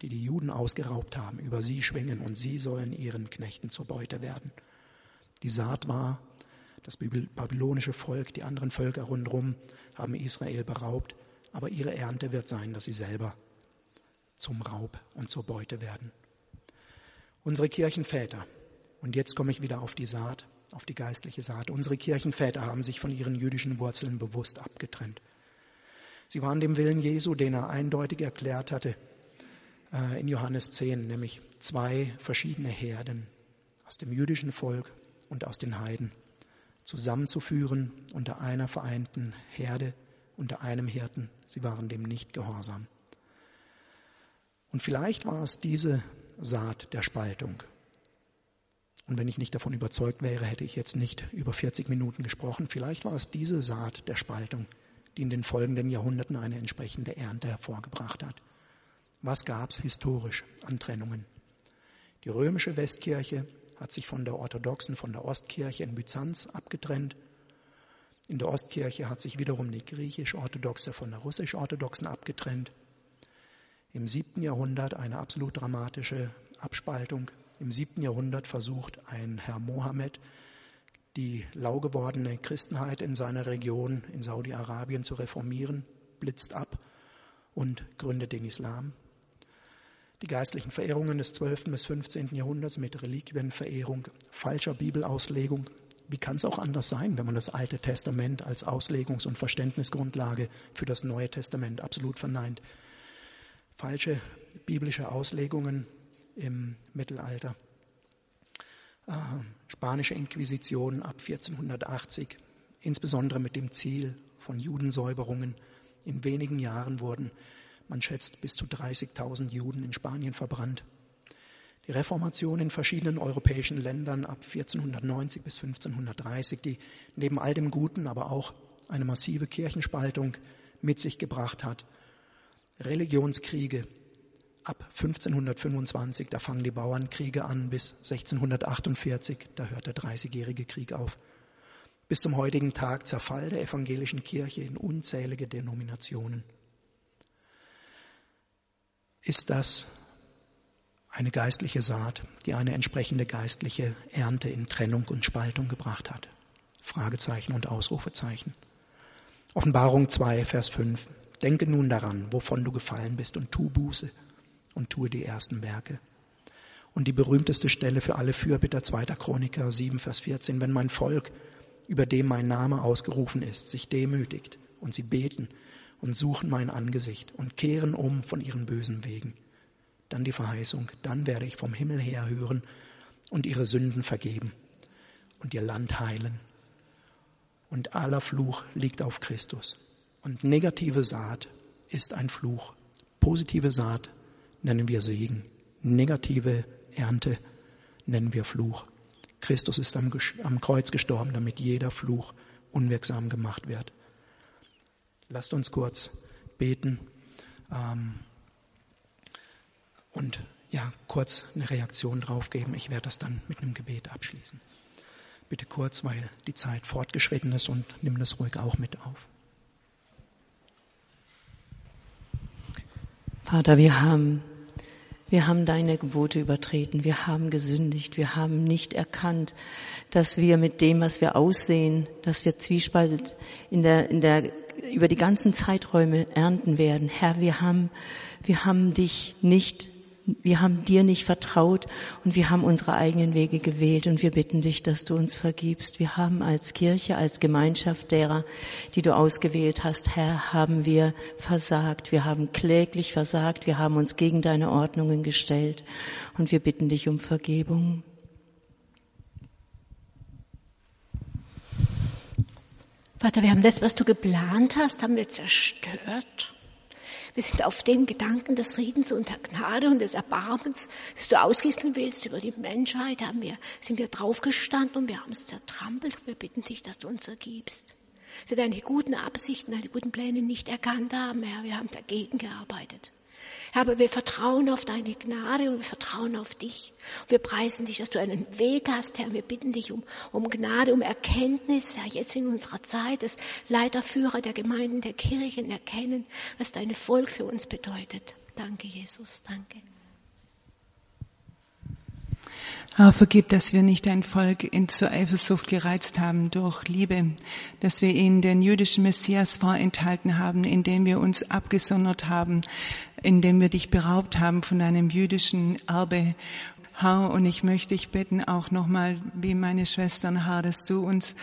die die Juden ausgeraubt haben, über sie schwingen und sie sollen ihren Knechten zur Beute werden. Die Saat war, das babylonische Volk, die anderen Völker rundherum haben Israel beraubt, aber ihre Ernte wird sein, dass sie selber zum Raub und zur Beute werden. Unsere Kirchenväter, und jetzt komme ich wieder auf die Saat, auf die geistliche Saat, unsere Kirchenväter haben sich von ihren jüdischen Wurzeln bewusst abgetrennt. Sie waren dem Willen Jesu, den er eindeutig erklärt hatte äh, in Johannes 10, nämlich zwei verschiedene Herden aus dem jüdischen Volk und aus den Heiden zusammenzuführen unter einer vereinten Herde, unter einem Hirten. Sie waren dem nicht gehorsam. Und vielleicht war es diese Saat der Spaltung. Und wenn ich nicht davon überzeugt wäre, hätte ich jetzt nicht über 40 Minuten gesprochen. Vielleicht war es diese Saat der Spaltung, die in den folgenden Jahrhunderten eine entsprechende Ernte hervorgebracht hat. Was gab es historisch an Trennungen? Die römische Westkirche hat sich von der orthodoxen, von der Ostkirche in Byzanz abgetrennt. In der Ostkirche hat sich wiederum die griechisch-orthodoxe von der russisch-orthodoxen abgetrennt. Im siebten Jahrhundert eine absolut dramatische Abspaltung. Im siebten Jahrhundert versucht ein Herr Mohammed, die lau gewordene Christenheit in seiner Region in Saudi-Arabien zu reformieren, blitzt ab und gründet den Islam. Die geistlichen Verehrungen des 12. bis 15. Jahrhunderts mit Reliquienverehrung, falscher Bibelauslegung. Wie kann es auch anders sein, wenn man das Alte Testament als Auslegungs- und Verständnisgrundlage für das Neue Testament absolut verneint? Falsche biblische Auslegungen im Mittelalter. Äh, spanische Inquisition ab 1480, insbesondere mit dem Ziel von Judensäuberungen. In wenigen Jahren wurden man schätzt bis zu 30.000 Juden in Spanien verbrannt. Die Reformation in verschiedenen europäischen Ländern ab 1490 bis 1530, die neben all dem Guten aber auch eine massive Kirchenspaltung mit sich gebracht hat. Religionskriege ab 1525, da fangen die Bauernkriege an, bis 1648, da hört der Dreißigjährige Krieg auf. Bis zum heutigen Tag Zerfall der evangelischen Kirche in unzählige Denominationen ist das eine geistliche Saat, die eine entsprechende geistliche Ernte in Trennung und Spaltung gebracht hat. Fragezeichen und Ausrufezeichen. Offenbarung 2, Vers 5. Denke nun daran, wovon du gefallen bist und tu Buße und tue die ersten Werke. Und die berühmteste Stelle für alle Fürbitter 2. Chroniker 7, Vers 14. Wenn mein Volk, über dem mein Name ausgerufen ist, sich demütigt und sie beten und suchen mein Angesicht und kehren um von ihren bösen Wegen. Dann die Verheißung, dann werde ich vom Himmel her hören und ihre Sünden vergeben und ihr Land heilen. Und aller Fluch liegt auf Christus. Und negative Saat ist ein Fluch. Positive Saat nennen wir Segen. Negative Ernte nennen wir Fluch. Christus ist am, am Kreuz gestorben, damit jeder Fluch unwirksam gemacht wird. Lasst uns kurz beten ähm, und ja, kurz eine Reaktion drauf geben. Ich werde das dann mit einem Gebet abschließen. Bitte kurz, weil die Zeit fortgeschritten ist und nimm das ruhig auch mit auf. Vater, wir haben wir haben deine Gebote übertreten. Wir haben gesündigt. Wir haben nicht erkannt, dass wir mit dem, was wir aussehen, dass wir Zwiespalt in der, in der, über die ganzen Zeiträume ernten werden. Herr, wir haben, wir haben dich nicht wir haben dir nicht vertraut und wir haben unsere eigenen Wege gewählt und wir bitten dich, dass du uns vergibst. Wir haben als Kirche, als Gemeinschaft derer, die du ausgewählt hast, Herr, haben wir versagt. Wir haben kläglich versagt. Wir haben uns gegen deine Ordnungen gestellt und wir bitten dich um Vergebung. Vater, wir haben das, was du geplant hast, haben wir zerstört. Wir sind auf den Gedanken des Friedens und der Gnade und des Erbarmens, das du ausgießen willst über die Menschheit, haben wir, sind wir draufgestanden und wir haben es zertrampelt und wir bitten dich, dass du uns ergibst. Sie deine guten Absichten, deine guten Pläne nicht erkannt haben, Herr. Wir haben dagegen gearbeitet. Herr, aber wir vertrauen auf deine Gnade und wir vertrauen auf dich. Wir preisen dich, dass du einen Weg hast, Herr. Wir bitten dich um, um Gnade, um Erkenntnis, Herr, jetzt in unserer Zeit, dass Leiterführer der Gemeinden, der Kirchen erkennen, was dein Volk für uns bedeutet. Danke, Jesus, danke. Herr, vergib, dass wir nicht dein Volk in zur Eifersucht gereizt haben durch Liebe, dass wir ihnen den jüdischen Messias vorenthalten haben, indem wir uns abgesondert haben, indem wir dich beraubt haben von deinem jüdischen Erbe. Herr, und ich möchte dich bitten, auch nochmal, wie meine Schwestern, Herr, dass du uns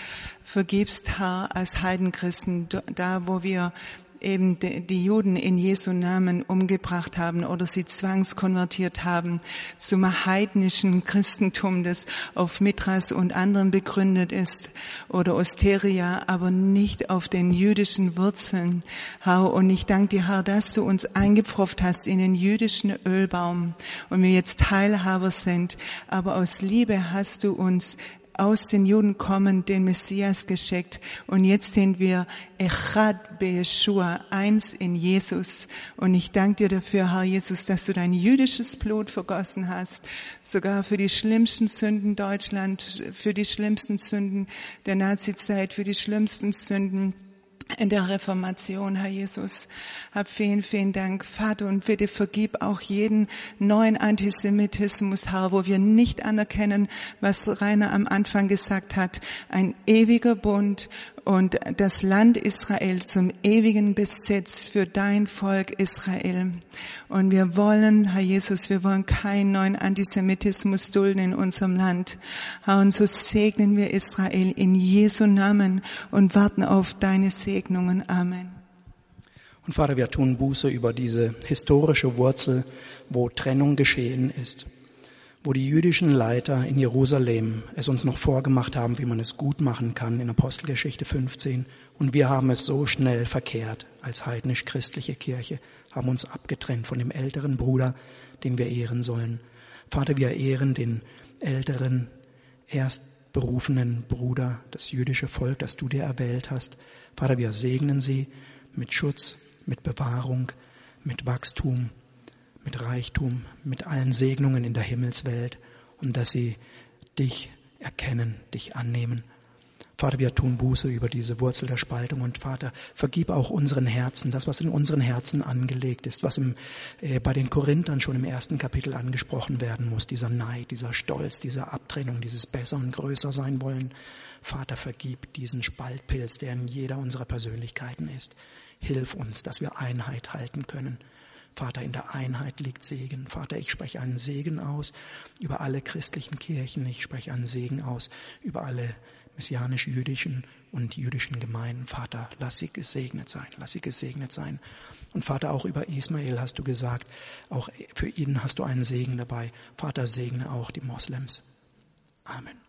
vergibst, Herr, als Heidenchristen, da wo wir eben die Juden in Jesu Namen umgebracht haben oder sie zwangskonvertiert haben zum heidnischen Christentum, das auf Mithras und anderen begründet ist oder Osteria, aber nicht auf den jüdischen Wurzeln. Herr, und ich danke dir, Herr, dass du uns eingepfropft hast in den jüdischen Ölbaum und wir jetzt Teilhaber sind, aber aus Liebe hast du uns aus den Juden kommen, den Messias geschickt. Und jetzt sind wir Echad Yeshua, eins in Jesus. Und ich danke dir dafür, Herr Jesus, dass du dein jüdisches Blut vergossen hast, sogar für die schlimmsten Sünden Deutschland, für die schlimmsten Sünden der Nazizeit, für die schlimmsten Sünden in der Reformation, Herr Jesus. Hab vielen, vielen Dank, Vater, und bitte vergib auch jeden neuen Antisemitismus, Herr, wo wir nicht anerkennen, was Rainer am Anfang gesagt hat. Ein ewiger Bund und das Land Israel zum ewigen Besitz für dein Volk Israel. Und wir wollen, Herr Jesus, wir wollen keinen neuen Antisemitismus dulden in unserem Land. Und so segnen wir Israel in Jesu Namen und warten auf deine Segnungen. Amen. Und Vater, wir tun Buße über diese historische Wurzel, wo Trennung geschehen ist wo die jüdischen Leiter in Jerusalem es uns noch vorgemacht haben, wie man es gut machen kann in Apostelgeschichte 15. Und wir haben es so schnell verkehrt als heidnisch-christliche Kirche, haben uns abgetrennt von dem älteren Bruder, den wir ehren sollen. Vater, wir ehren den älteren, erstberufenen Bruder, das jüdische Volk, das du dir erwählt hast. Vater, wir segnen sie mit Schutz, mit Bewahrung, mit Wachstum, mit Reichtum, mit allen Segnungen in der Himmelswelt und dass sie dich erkennen, dich annehmen. Vater, wir tun Buße über diese Wurzel der Spaltung und Vater, vergib auch unseren Herzen, das, was in unseren Herzen angelegt ist, was im, äh, bei den Korinthern schon im ersten Kapitel angesprochen werden muss, dieser Neid, dieser Stolz, diese Abtrennung, dieses Besser und Größer sein wollen. Vater, vergib diesen Spaltpilz, der in jeder unserer Persönlichkeiten ist. Hilf uns, dass wir Einheit halten können. Vater, in der Einheit liegt Segen. Vater, ich spreche einen Segen aus über alle christlichen Kirchen. Ich spreche einen Segen aus über alle messianisch-jüdischen und jüdischen Gemeinden. Vater, lass sie gesegnet sein. Lass sie gesegnet sein. Und Vater, auch über Ismael hast du gesagt, auch für ihn hast du einen Segen dabei. Vater, segne auch die Moslems. Amen.